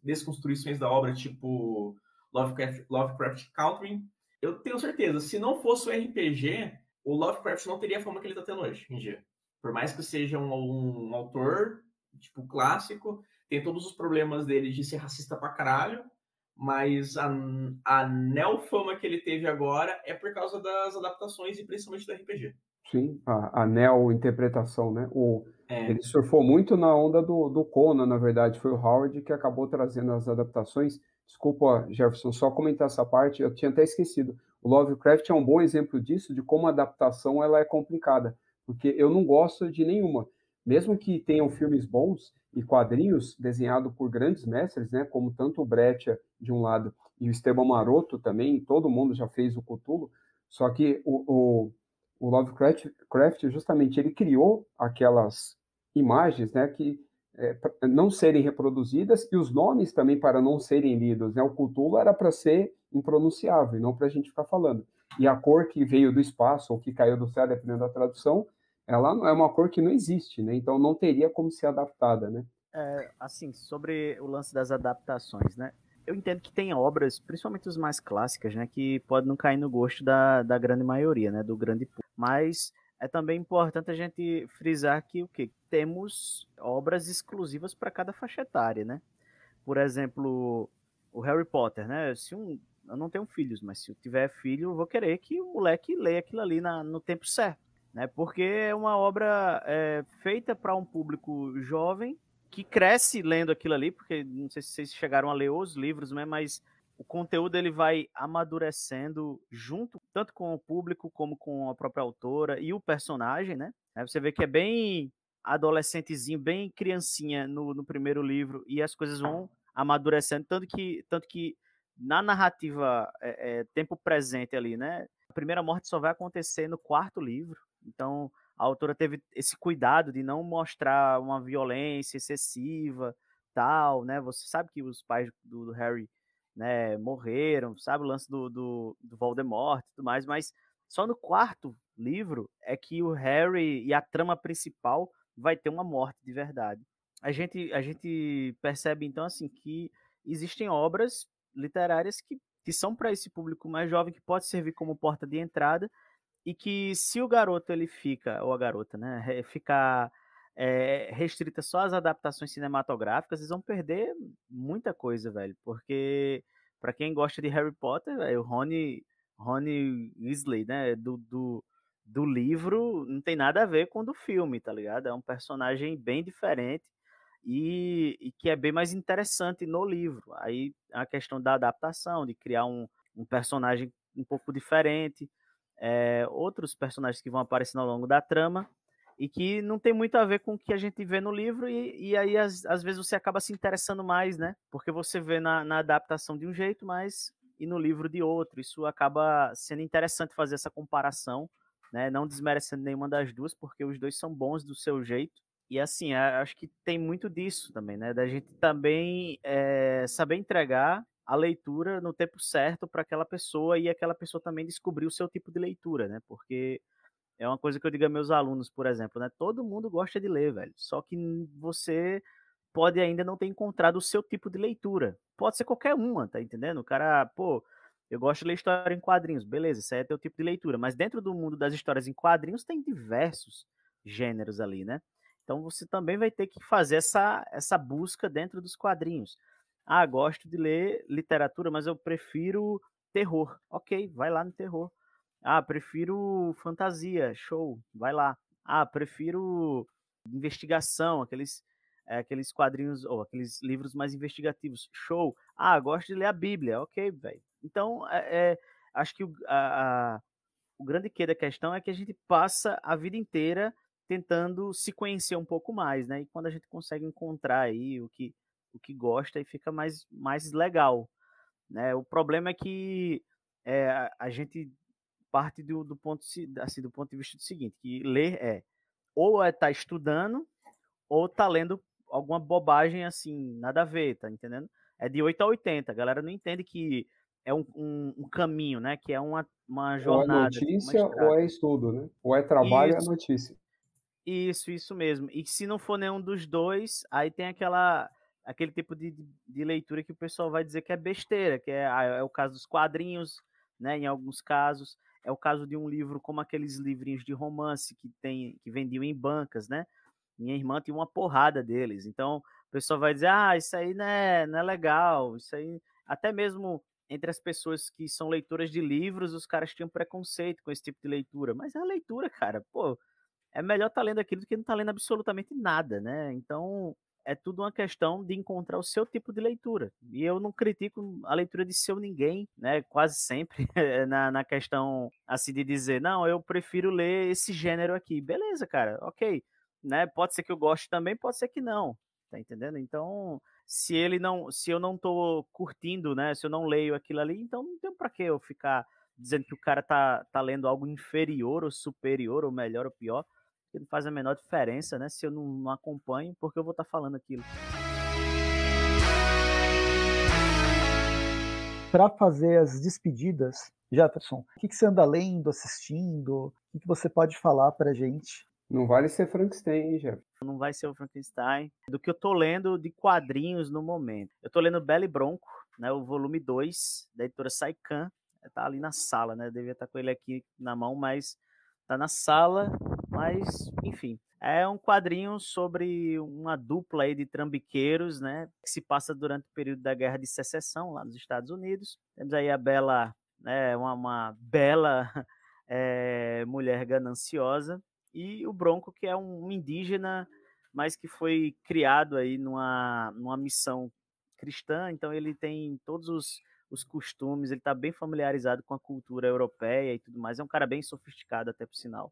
desconstruções da obra, tipo Lovecraft, Lovecraft Country. Eu tenho certeza, se não fosse o RPG, o Lovecraft não teria a fama que ele está tendo hoje em dia. Por mais que seja um, um, autor, tipo, clássico, tem todos os problemas dele de ser racista pra caralho, mas a, a neofama que ele teve agora é por causa das adaptações e principalmente do RPG. Sim, a, a neo-interpretação, né? O, é. Ele surfou muito na onda do, do Conan, na verdade. Foi o Howard que acabou trazendo as adaptações. Desculpa, Jefferson, só comentar essa parte, eu tinha até esquecido. O Lovecraft é um bom exemplo disso, de como a adaptação ela é complicada, porque eu não gosto de nenhuma. Mesmo que tenham filmes bons e quadrinhos desenhados por grandes mestres, né, como tanto o Breccia de um lado e o Esteban Maroto também, todo mundo já fez o Cthulhu, só que o, o o Lovecraft justamente ele criou aquelas imagens, né, que é, não serem reproduzidas e os nomes também para não serem lidos, né? O Cthulhu era para ser impronunciável, não para a gente ficar falando. E a cor que veio do espaço ou que caiu do céu, dependendo da tradução, ela é uma cor que não existe, né? Então não teria como ser adaptada, né? É, assim, sobre o lance das adaptações, né? eu entendo que tem obras, principalmente as mais clássicas, né, que podem não cair no gosto da, da grande maioria, né, do grande público. Mas é também importante a gente frisar que o que temos obras exclusivas para cada faixa etária, né? Por exemplo, o Harry Potter, né? Se um eu não tenho filhos, mas se eu tiver filho, eu vou querer que o moleque leia aquilo ali na, no tempo certo, né? Porque é uma obra é, feita para um público jovem que cresce lendo aquilo ali, porque não sei se vocês chegaram a ler os livros, né? Mas o conteúdo ele vai amadurecendo junto, tanto com o público como com a própria autora e o personagem, né? Você vê que é bem adolescentezinho, bem criancinha no, no primeiro livro e as coisas vão amadurecendo, tanto que, tanto que na narrativa é, é, tempo presente ali, né? A primeira morte só vai acontecer no quarto livro, então a autora teve esse cuidado de não mostrar uma violência excessiva, tal, né? Você sabe que os pais do, do Harry, né, morreram, sabe o lance do, do, do Voldemort e tudo mais, mas só no quarto livro é que o Harry e a trama principal vai ter uma morte de verdade. A gente, a gente percebe então assim que existem obras literárias que, que são para esse público mais jovem que pode servir como porta de entrada e que se o garoto ele fica ou a garota, né, ficar é, restrita só às adaptações cinematográficas, eles vão perder muita coisa, velho, porque para quem gosta de Harry Potter, véio, o Rony Rony Weasley, né, do, do do livro não tem nada a ver com o do filme, tá ligado? É um personagem bem diferente e, e que é bem mais interessante no livro. Aí a questão da adaptação, de criar um, um personagem um pouco diferente, é, outros personagens que vão aparecendo ao longo da trama e que não tem muito a ver com o que a gente vê no livro e, e aí às, às vezes você acaba se interessando mais, né? Porque você vê na, na adaptação de um jeito, mas e no livro de outro. Isso acaba sendo interessante fazer essa comparação né? Não desmerecendo nenhuma das duas, porque os dois são bons do seu jeito. E assim, acho que tem muito disso também, né? Da gente também é, saber entregar a leitura no tempo certo para aquela pessoa e aquela pessoa também descobrir o seu tipo de leitura, né? Porque é uma coisa que eu digo a meus alunos, por exemplo, né? Todo mundo gosta de ler, velho. Só que você pode ainda não ter encontrado o seu tipo de leitura. Pode ser qualquer uma, tá entendendo? O cara, pô, eu gosto de ler história em quadrinhos, beleza, isso aí é teu tipo de leitura, mas dentro do mundo das histórias em quadrinhos tem diversos gêneros ali, né? Então você também vai ter que fazer essa, essa busca dentro dos quadrinhos. Ah, gosto de ler literatura, mas eu prefiro terror. Ok, vai lá no terror. Ah, prefiro fantasia, show, vai lá. Ah, prefiro investigação, aqueles, é, aqueles quadrinhos ou aqueles livros mais investigativos, show. Ah, gosto de ler a Bíblia, ok, velho. Então, é, é, acho que o, a, a, o grande que da questão é que a gente passa a vida inteira tentando se conhecer um pouco mais, né? E quando a gente consegue encontrar aí o que, o que gosta, aí fica mais, mais legal, né? O problema é que é, a gente parte do, do ponto assim do ponto de vista do seguinte, que ler é ou é estar tá estudando ou tá lendo alguma bobagem assim, nada a ver, tá entendendo? É de 8 a 80. A galera não entende que é um, um, um, caminho, né? Que é uma, uma jornada. Ou é notícia ou é estudo, né? Ou é trabalho isso, ou é notícia. Isso, isso mesmo. E se não for nenhum dos dois, aí tem aquela aquele tipo de, de leitura que o pessoal vai dizer que é besteira, que é, ah, é o caso dos quadrinhos, né? Em alguns casos. É o caso de um livro como aqueles livrinhos de romance que tem que vendiam em bancas, né? Minha irmã tinha uma porrada deles. Então, o pessoal vai dizer: "Ah, isso aí não é, não é legal, isso aí até mesmo entre as pessoas que são leitoras de livros, os caras tinham preconceito com esse tipo de leitura. Mas é a leitura, cara, pô, é melhor estar tá lendo aquilo do que não estar tá lendo absolutamente nada, né? Então, é tudo uma questão de encontrar o seu tipo de leitura. E eu não critico a leitura de seu ninguém, né? Quase sempre na, na questão assim de dizer, não, eu prefiro ler esse gênero aqui. Beleza, cara, ok. Né? Pode ser que eu goste também, pode ser que não. Tá entendendo? Então, se ele não, se eu não tô curtindo, né? Se eu não leio aquilo ali, então não tem para que eu ficar dizendo que o cara tá, tá lendo algo inferior ou superior ou melhor ou pior, que não faz a menor diferença, né? Se eu não, não acompanho, porque eu vou estar tá falando aquilo. Para fazer as despedidas, Jefferson, o que, que você anda lendo, assistindo? O que, que você pode falar para gente não vale ser Frankenstein, hein, Jeff? Não vai ser o Frankenstein. Do que eu tô lendo de quadrinhos no momento. Eu tô lendo Belle Bronco, né? O volume 2, da editora Saikan. Tá ali na sala, né? Eu devia estar tá com ele aqui na mão, mas tá na sala. Mas, enfim, é um quadrinho sobre uma dupla aí de trambiqueiros, né? Que se passa durante o período da Guerra de Secessão lá nos Estados Unidos. Temos aí a bela, né? Uma, uma bela é, mulher gananciosa e o Bronco, que é um indígena, mas que foi criado aí numa, numa missão cristã. Então ele tem todos os os costumes, ele está bem familiarizado com a cultura europeia e tudo mais. É um cara bem sofisticado, até por sinal.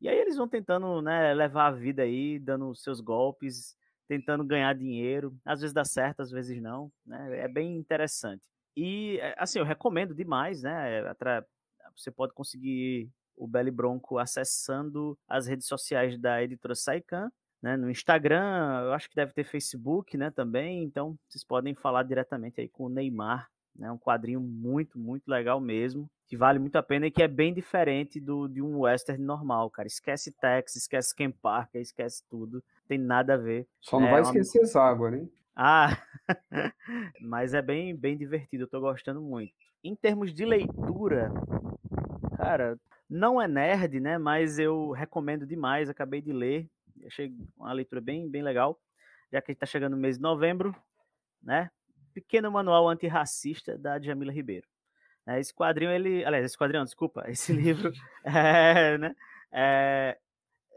E aí eles vão tentando né, levar a vida aí, dando seus golpes, tentando ganhar dinheiro. Às vezes dá certo, às vezes não. Né? É bem interessante. E, eh, assim, eu recomendo demais, né? Você pode conseguir o Belly Bronco acessando as redes sociais da editora Saikan, né? No Instagram, eu acho que deve ter Facebook, né, também. Então, vocês podem falar diretamente aí com o Neymar, né? Um quadrinho muito, muito legal mesmo que vale muito a pena e que é bem diferente do de um western normal, cara. Esquece Tex, esquece Ken Parker, esquece tudo. Tem nada a ver. Só não é vai uma... esquecer Zágua, né? Ah, mas é bem, bem divertido, eu tô gostando muito. Em termos de leitura, cara, não é nerd, né? Mas eu recomendo demais, acabei de ler. Achei uma leitura bem, bem legal. Já que a gente tá chegando no mês de novembro, né? Pequeno Manual Antirracista da Jamila Ribeiro. É, esse quadrinho, ele. Aliás, esse quadrinho, desculpa, esse livro é, né, é,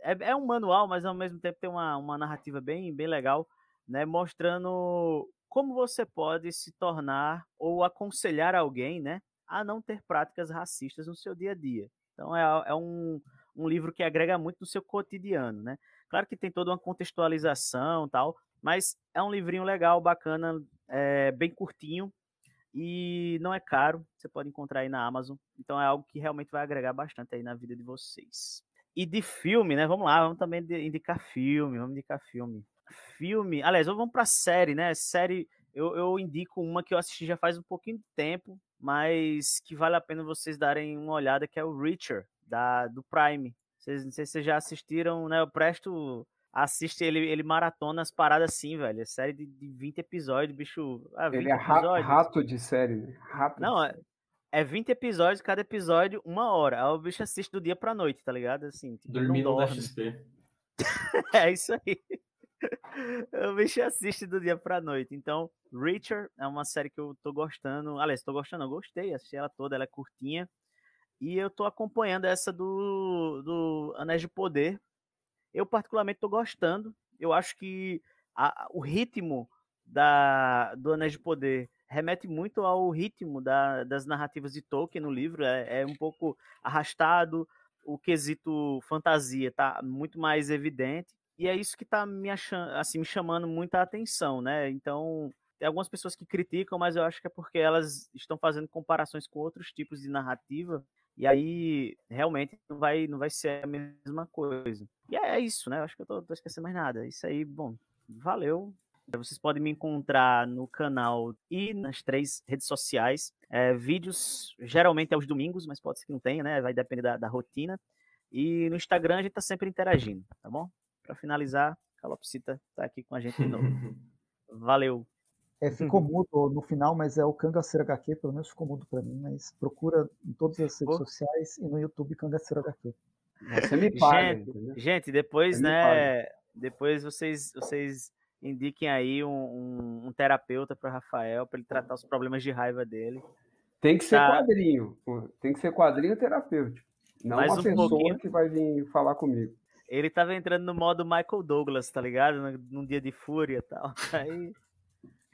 é, é, um manual, mas ao mesmo tempo tem uma, uma narrativa bem, bem legal, né, mostrando como você pode se tornar ou aconselhar alguém né, a não ter práticas racistas no seu dia a dia. Então é, é um, um livro que agrega muito no seu cotidiano. Né? Claro que tem toda uma contextualização tal, mas é um livrinho legal, bacana, é, bem curtinho, e não é caro, você pode encontrar aí na Amazon. Então é algo que realmente vai agregar bastante aí na vida de vocês. E de filme, né? Vamos lá, vamos também indicar filme, vamos indicar filme. Filme, aliás, vamos para série, né? Série, eu, eu indico uma que eu assisti já faz um pouquinho de tempo, mas que vale a pena vocês darem uma olhada, que é o Richard, da, do Prime. Vocês, não sei se vocês já assistiram, né? Eu presto assiste ele, ele maratona as paradas assim, velho. É série de, de 20 episódios, bicho. Ah, 20 ele é episódios. rato de série, né? Rato Não, é, é 20 episódios, cada episódio, uma hora. Aí o bicho assiste do dia pra noite, tá ligado? Assim, tipo, Dormindo da XP. é isso aí. O bicho assiste do dia pra noite. Então, Richard é uma série que eu tô gostando. Aliás, tô gostando, eu gostei, assisti ela toda, ela é curtinha. E eu tô acompanhando essa do, do Anéis de Poder, eu, particularmente, estou gostando. Eu acho que a, o ritmo da, do Anéis de Poder remete muito ao ritmo da, das narrativas de Tolkien no livro. É, é um pouco arrastado, o quesito fantasia está muito mais evidente. E é isso que está me, achando, assim, me chamando muita atenção, né? Então, tem algumas pessoas que criticam, mas eu acho que é porque elas estão fazendo comparações com outros tipos de narrativa e aí, realmente, não vai, não vai ser a mesma coisa. E é isso, né? Eu acho que eu tô, tô esquecendo mais nada. Isso aí, bom, valeu. Vocês podem me encontrar no canal e nas três redes sociais. É, vídeos, geralmente é os domingos, mas pode ser que não tenha, né? Vai depender da, da rotina. E no Instagram a gente tá sempre interagindo, tá bom? Para finalizar, Calopsita tá aqui com a gente de novo. Valeu! É, ficou uhum. mudo no final, mas é o Cangaceiro HQ, pelo menos ficou mudo para mim, mas procura em todas as redes sociais e no YouTube Cangaceiro HQ. Você me paga, gente, gente, depois, né? Depois vocês, vocês indiquem aí um, um, um terapeuta para Rafael para ele tratar os problemas de raiva dele. Tem que ser tá. quadrinho, tem que ser quadrinho terapêutico. Não Mais uma um pessoa pouquinho. que vai vir falar comigo. Ele tava entrando no modo Michael Douglas, tá ligado? Num dia de fúria e tal. Aí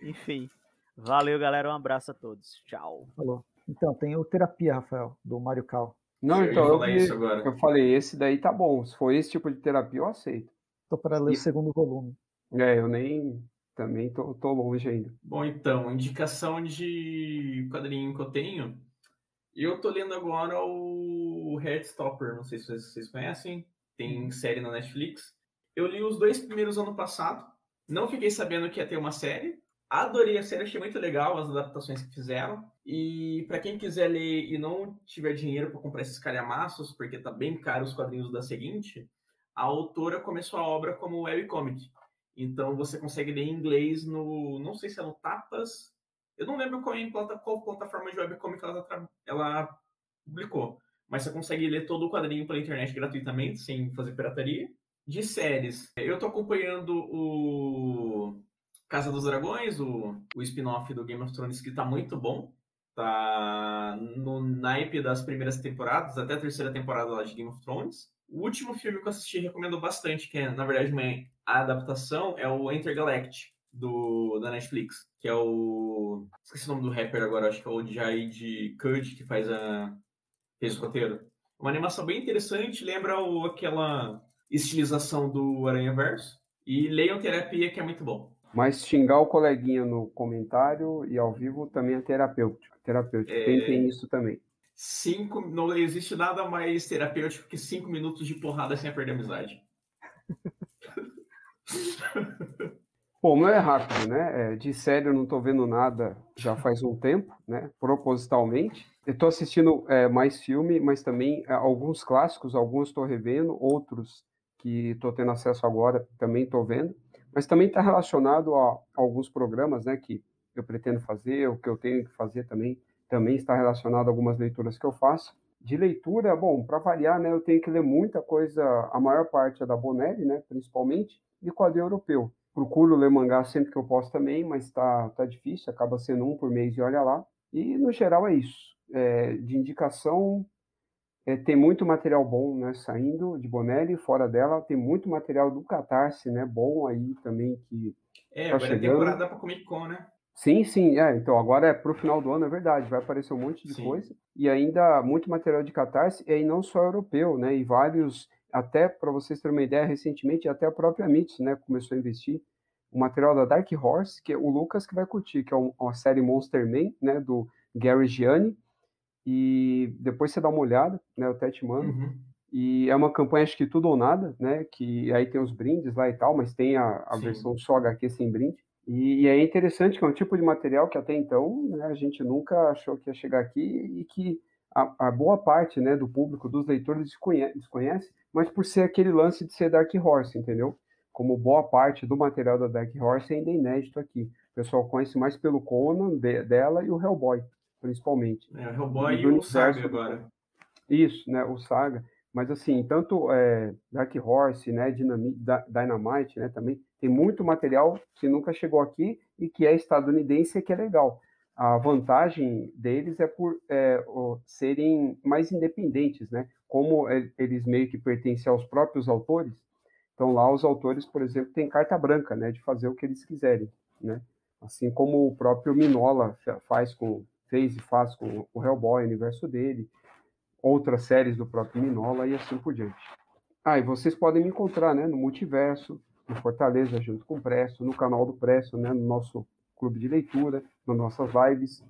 enfim. Valeu, galera. Um abraço a todos. Tchau. Falou. Então, tem o Terapia, Rafael, do Mário Cal. Não, eu então, eu, isso agora. eu falei, esse daí tá bom. Se for esse tipo de terapia, eu aceito. Tô para ler e... o segundo volume. É, eu nem. Também tô, tô longe ainda. Bom, então, indicação de quadrinho que eu tenho. Eu tô lendo agora o Heartstopper, não sei se vocês conhecem. Tem série na Netflix. Eu li os dois primeiros ano passado. Não fiquei sabendo que ia ter uma série. Adorei a série, achei muito legal as adaptações que fizeram. E para quem quiser ler e não tiver dinheiro para comprar esses calhamaços, porque tá bem caro os quadrinhos da seguinte, a autora começou a obra como webcomic. Então você consegue ler em inglês no. Não sei se é no Tapas. Eu não lembro qual, é, qual plataforma de webcomic ela, ela publicou. mas você consegue ler todo o quadrinho pela internet gratuitamente, sem fazer pirataria. De séries, eu tô acompanhando o Casa dos Dragões, o, o spin-off do Game of Thrones, que tá muito bom. Tá no naipe das primeiras temporadas, até a terceira temporada lá de Game of Thrones. O último filme que eu assisti recomendo bastante, que é, na verdade, uma adaptação, é o Intergalactic, do, da Netflix, que é o. Esqueci o nome do rapper agora, acho que é o Jaid Kud, que faz a. fez o roteiro. Uma animação bem interessante, lembra o, aquela estilização do Aranha Verso. E leiam Terapia, que é muito bom. Mas xingar o coleguinha no comentário e ao vivo também é terapêutico. Terapêutico. É... Tentem isso também. Cinco, não existe nada mais terapêutico que cinco minutos de porrada sem perder a amizade. Bom, o meu é rápido, né? É, de série eu não estou vendo nada já faz um tempo, né? Propositalmente. Eu estou assistindo é, mais filme, mas também é, alguns clássicos, alguns estou revendo, outros que estou tendo acesso agora também estou vendo. Mas também está relacionado a, alguns programas, né? Que eu pretendo fazer, o que eu tenho que fazer também, também está relacionado a algumas leituras que eu faço. De leitura, bom, para variar, né? Eu tenho que ler muita coisa, a maior parte é da Bonelli, né? Principalmente, e quadrinho europeu procuro ler mangá sempre que eu posso também, mas tá, tá difícil, acaba sendo um por mês e olha lá. E no geral é isso. É, de indicação, é, tem muito material bom né, saindo de Bonelli, fora dela, tem muito material do Catarse, né, bom aí também que É, tá agora chegando. é temporada para Comic Con, né? Sim, sim, é, então agora é pro final do ano, é verdade, vai aparecer um monte de sim. coisa, e ainda muito material de Catarse, e aí não só europeu, né, e vários até para vocês terem uma ideia, recentemente até a própria Mits, né, começou a investir o material da Dark Horse, que é o Lucas que vai curtir, que é uma série Monster Man, né, do Gary Gianni, e depois você dá uma olhada, né, eu até te mando, uhum. e é uma campanha, acho que tudo ou nada, né, que aí tem os brindes lá e tal, mas tem a, a versão só HQ sem brinde, e, e, é interessante que é um tipo de material que até então né, a gente nunca achou que ia chegar aqui e que a, a, boa parte né, do público, dos leitores, desconhece, desconhece, mas por ser aquele lance de ser Dark Horse, entendeu? Como boa parte do material da Dark Horse ainda é inédito aqui. O pessoal conhece mais pelo Conan de, dela e o Hellboy, principalmente. É, o Hellboy e, o Saga agora. Isso, né, o Saga. Mas assim, tanto é, Dark Horse, né, Dynamite, Dynamite, né, também tem muito material que nunca chegou aqui e que é estadunidense e que é legal a vantagem deles é por é, serem mais independentes, né? Como eles meio que pertencem aos próprios autores, então lá os autores, por exemplo, têm carta branca, né, de fazer o que eles quiserem, né? Assim como o próprio Minola faz com fez e faz com o Hellboy, o universo dele, outras séries do próprio Minola e assim por diante. Ah, e vocês podem me encontrar, né, no Multiverso, no Fortaleza, junto com o Presto, no canal do Presto, né, no nosso clube de leitura, nas nossas lives,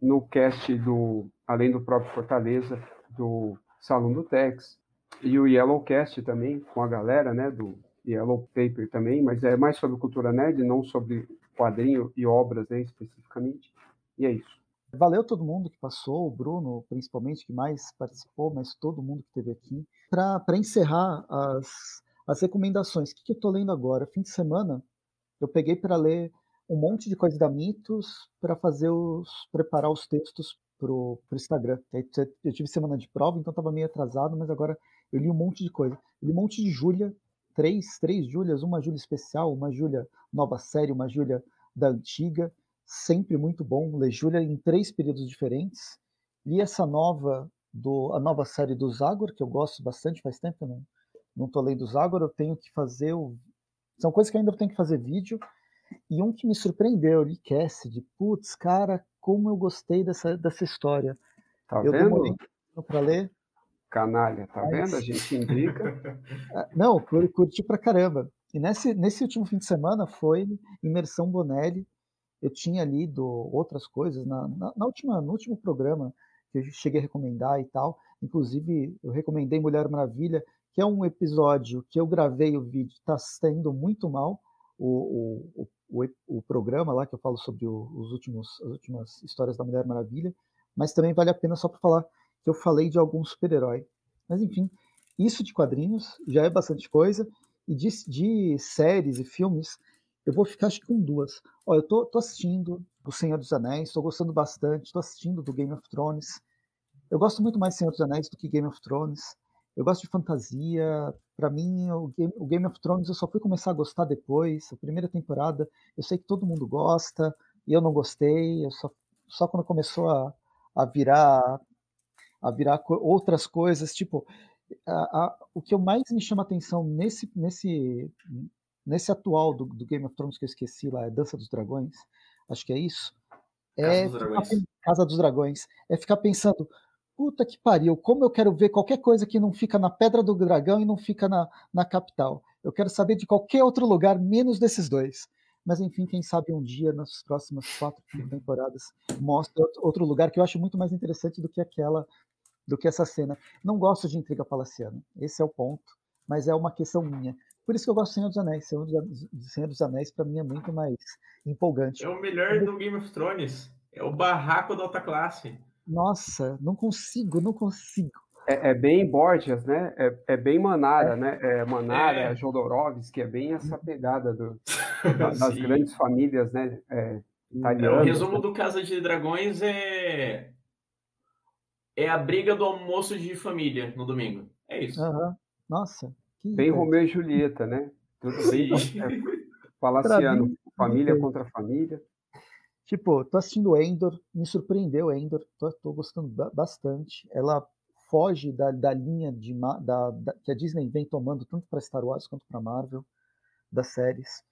no cast do além do próprio Fortaleza, do Salão do Tex e o Yellowcast também com a galera, né, do Yellow Paper também, mas é mais sobre cultura nerd, não sobre quadrinho e obras, né, especificamente. E é isso. Valeu todo mundo que passou, o Bruno principalmente que mais participou, mas todo mundo que esteve aqui. Para encerrar as, as recomendações, o que, que eu estou lendo agora? Fim de semana, eu peguei para ler um monte de coisa da Mitos para fazer os preparar os textos pro, pro Instagram. Eu tive semana de prova, então estava meio atrasado, mas agora eu li um monte de coisa. Eu li um monte de Júlia, três, três Júlias, uma Júlia especial, uma Júlia nova série, uma Júlia da antiga. Sempre muito bom ler Júlia em três períodos diferentes. Li essa nova do a nova série do Zagor, que eu gosto bastante, faz tempo que eu não não tô lendo Zagor, eu tenho que fazer o são coisas que ainda tenho que fazer vídeo e um que me surpreendeu, ali, Cassidy, putz, cara, como eu gostei dessa, dessa história. Tá eu vendo? para ler. Canalha, tá Mas... vendo? A gente indica. Ah, não, curti pra caramba. E nesse, nesse último fim de semana foi Imersão Bonelli. Eu tinha lido outras coisas na, na, na, última, no último programa que eu cheguei a recomendar e tal. Inclusive, eu recomendei Mulher Maravilha, que é um episódio que eu gravei o vídeo, está saindo muito mal o, o, o, o, programa lá que eu falo sobre o, os últimos, as últimas histórias da Mulher Maravilha, mas também vale a pena só para falar que eu falei de algum super-herói. Mas enfim, isso de quadrinhos já é bastante coisa, e de, de séries e filmes, eu vou ficar acho que com duas. Ó, eu tô, tô assistindo O Senhor dos Anéis, estou gostando bastante, estou assistindo do Game of Thrones. Eu gosto muito mais Senhor dos Anéis do que Game of Thrones. Eu gosto de fantasia. Para mim, o Game, o Game of Thrones eu só fui começar a gostar depois. A primeira temporada, eu sei que todo mundo gosta, e eu não gostei. Eu só, só quando começou a, a virar a virar co outras coisas, tipo, a, a, o que eu mais me chama atenção nesse nesse nesse atual do, do, Game of Thrones que eu esqueci lá, é Dança dos Dragões, acho que é isso. É Casa dos, Casa dos Dragões. É ficar pensando, puta que pariu, como eu quero ver qualquer coisa que não fica na Pedra do Dragão e não fica na, na capital. Eu quero saber de qualquer outro lugar, menos desses dois. Mas enfim, quem sabe um dia, nas próximas quatro temporadas, mostra outro lugar que eu acho muito mais interessante do que aquela, do que essa cena. Não gosto de intriga palaciana, esse é o ponto, mas é uma questão minha. Por isso que eu gosto de Senhor dos Anéis. Senhor dos, Senhor dos Anéis, para mim, é muito mais empolgante. É o melhor do Game of Thrones. É o barraco da alta classe. Nossa, não consigo, não consigo. É, é bem Borges, né? É, é bem Manara, é. né? É Manara, é. Jodorowsky, é bem essa pegada do, das grandes famílias, né? É, italianas. o resumo do Casa de Dragões é é a briga do almoço de família no domingo. É isso. Uhum. Nossa, Bem Romeu e Julieta, né? Tudo bem é, palaciano, família contra família. Tipo, tô assistindo Endor, me surpreendeu Endor, tô, tô gostando bastante. Ela foge da, da linha de, da, da, que a Disney vem tomando tanto para Star Wars quanto para Marvel, das séries.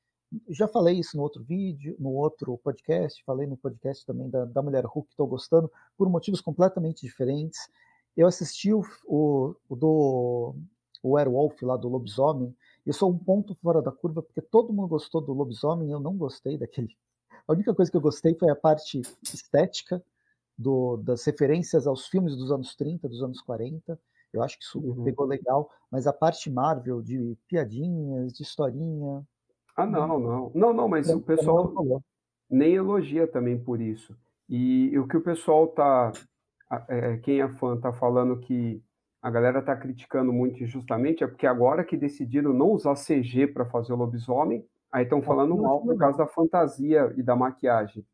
Já falei isso no outro vídeo, no outro podcast, falei no podcast também da, da Mulher Hulk, estou gostando, por motivos completamente diferentes. Eu assisti o, o, o do o Werewolf lá do lobisomem, eu sou um ponto fora da curva, porque todo mundo gostou do lobisomem, eu não gostei daquele. A única coisa que eu gostei foi a parte estética do, das referências aos filmes dos anos 30, dos anos 40. Eu acho que isso uhum. pegou legal, mas a parte Marvel de piadinhas, de historinha. Ah, não, não. Não, não, mas o pessoal nem elogia também por isso. E o que o pessoal tá. É, quem é fã tá falando que a galera tá criticando muito injustamente é porque agora que decidiram não usar CG para fazer o lobisomem, aí estão falando mal por causa da fantasia e da maquiagem.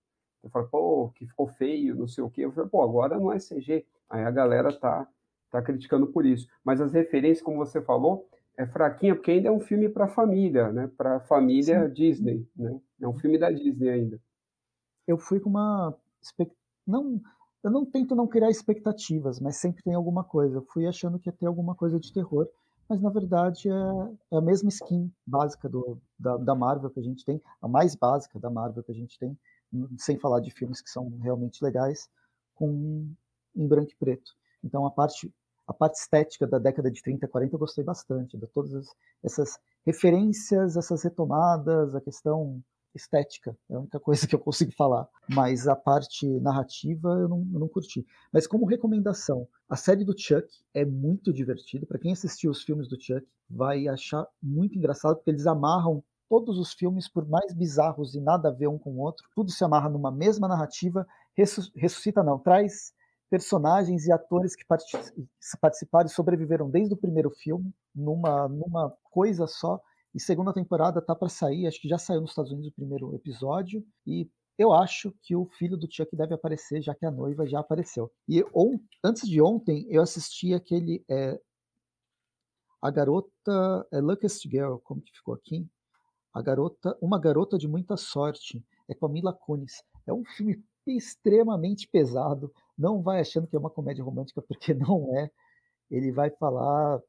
Eu falo, pô, que ficou feio, não sei o quê. Eu falei, pô, agora não é CG. Aí a galera tá, tá criticando por isso. Mas as referências, como você falou, é fraquinha, porque ainda é um filme para família, né? Para família Sim. Disney, né? É um filme da Disney ainda. Eu fui com uma não eu não tento não criar expectativas, mas sempre tem alguma coisa. Eu fui achando que ia ter alguma coisa de terror, mas na verdade é, é a mesma skin básica do, da, da, Marvel que a gente tem, a mais básica da Marvel que a gente tem, sem falar de filmes que são realmente legais, com em branco e preto. Então a parte a parte estética da década de 30, 40 eu gostei bastante, de todas essas referências, essas retomadas, a questão estética, é a única coisa que eu consigo falar. Mas a parte narrativa eu não, eu não curti. Mas como recomendação, a série do Chuck é muito divertida. Para quem assistiu os filmes do Chuck, vai achar muito engraçado, porque eles amarram todos os filmes, por mais bizarros e nada a ver um com o outro, tudo se amarra numa mesma narrativa, ressuscita não, traz personagens e atores que participaram e sobreviveram desde o primeiro filme, numa, numa coisa só, e segunda temporada tá para sair, acho que já saiu nos Estados Unidos o primeiro episódio. E eu acho que o filho do Chuck deve aparecer, já que a noiva já apareceu. E on, antes de ontem, eu assisti aquele. É, a garota. É Luckiest Girl, como que ficou aqui? A garota. Uma garota de muita sorte. É com a Mila Kunis. É um filme extremamente pesado. Não vai achando que é uma comédia romântica, porque não é. Ele vai falar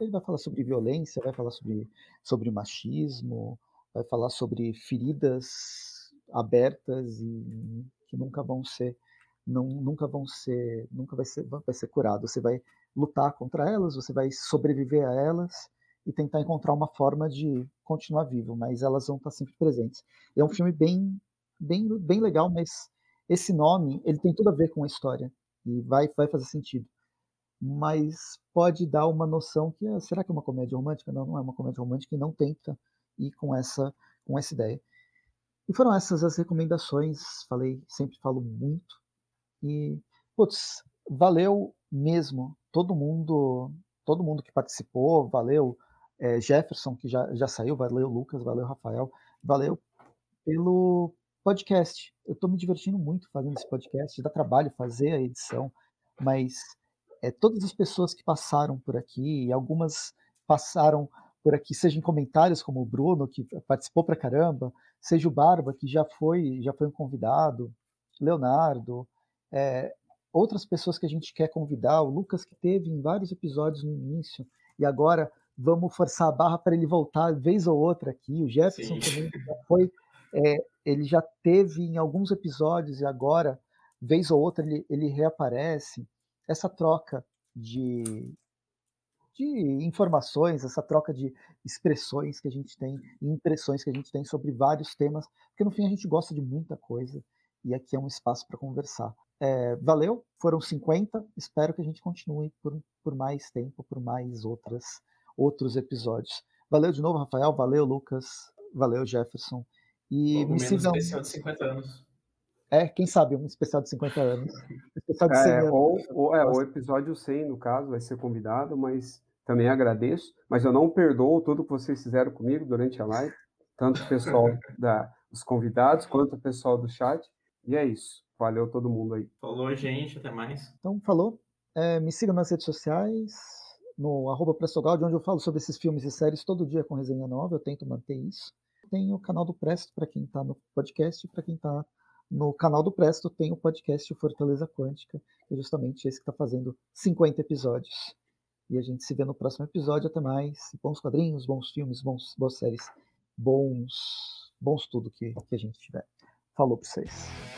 ele vai falar sobre violência, vai falar sobre, sobre machismo, vai falar sobre feridas abertas e que nunca vão ser não, nunca vão ser nunca vai ser vai ser curado. Você vai lutar contra elas você vai sobreviver a elas e tentar encontrar uma forma de continuar vivo mas elas vão estar sempre presentes. É um filme bem bem bem legal mas esse nome ele tem tudo a ver com a história e vai vai fazer sentido mas pode dar uma noção que ah, será que é uma comédia romântica? Não, não é uma comédia romântica e não tenta ir com essa com essa ideia. E foram essas as recomendações, falei, sempre falo muito. E putz, valeu mesmo todo mundo, todo mundo que participou, valeu é, Jefferson que já, já saiu, valeu Lucas, valeu Rafael, valeu pelo podcast. Eu estou me divertindo muito fazendo esse podcast, dá trabalho fazer a edição, mas é, todas as pessoas que passaram por aqui, algumas passaram por aqui, seja em comentários como o Bruno, que participou pra caramba, seja o Barba, que já foi, já foi um convidado, Leonardo, é, outras pessoas que a gente quer convidar, o Lucas que teve em vários episódios no início, e agora vamos forçar a barra para ele voltar vez ou outra aqui. O Jefferson Sim. também já foi, é, ele já teve em alguns episódios e agora, vez ou outra, ele, ele reaparece. Essa troca de, de informações, essa troca de expressões que a gente tem, impressões que a gente tem sobre vários temas, porque no fim a gente gosta de muita coisa e aqui é um espaço para conversar. É, valeu, foram 50. Espero que a gente continue por, por mais tempo, por mais outras, outros episódios. Valeu de novo, Rafael. Valeu, Lucas. Valeu, Jefferson. E Logo me sigam. Especial de 50 anos. É, quem sabe, um especial de 50 anos. Um especial de 100 é, anos. Ou, ou, é, o episódio 100, no caso, vai ser convidado, mas também agradeço. Mas eu não perdoo tudo que vocês fizeram comigo durante a live, tanto o pessoal da, dos convidados quanto o pessoal do chat. E é isso. Valeu todo mundo aí. Falou, gente. Até mais. Então, falou. É, me siga nas redes sociais, no arroba onde eu falo sobre esses filmes e séries todo dia com resenha nova. Eu tento manter isso. Tem o canal do Presto para quem está no podcast, para quem está no canal do Presto tem o podcast Fortaleza Quântica, que é justamente esse que está fazendo 50 episódios. E a gente se vê no próximo episódio. Até mais. Bons quadrinhos, bons filmes, bons, boas séries, bons, bons tudo que, que a gente tiver. Falou para vocês.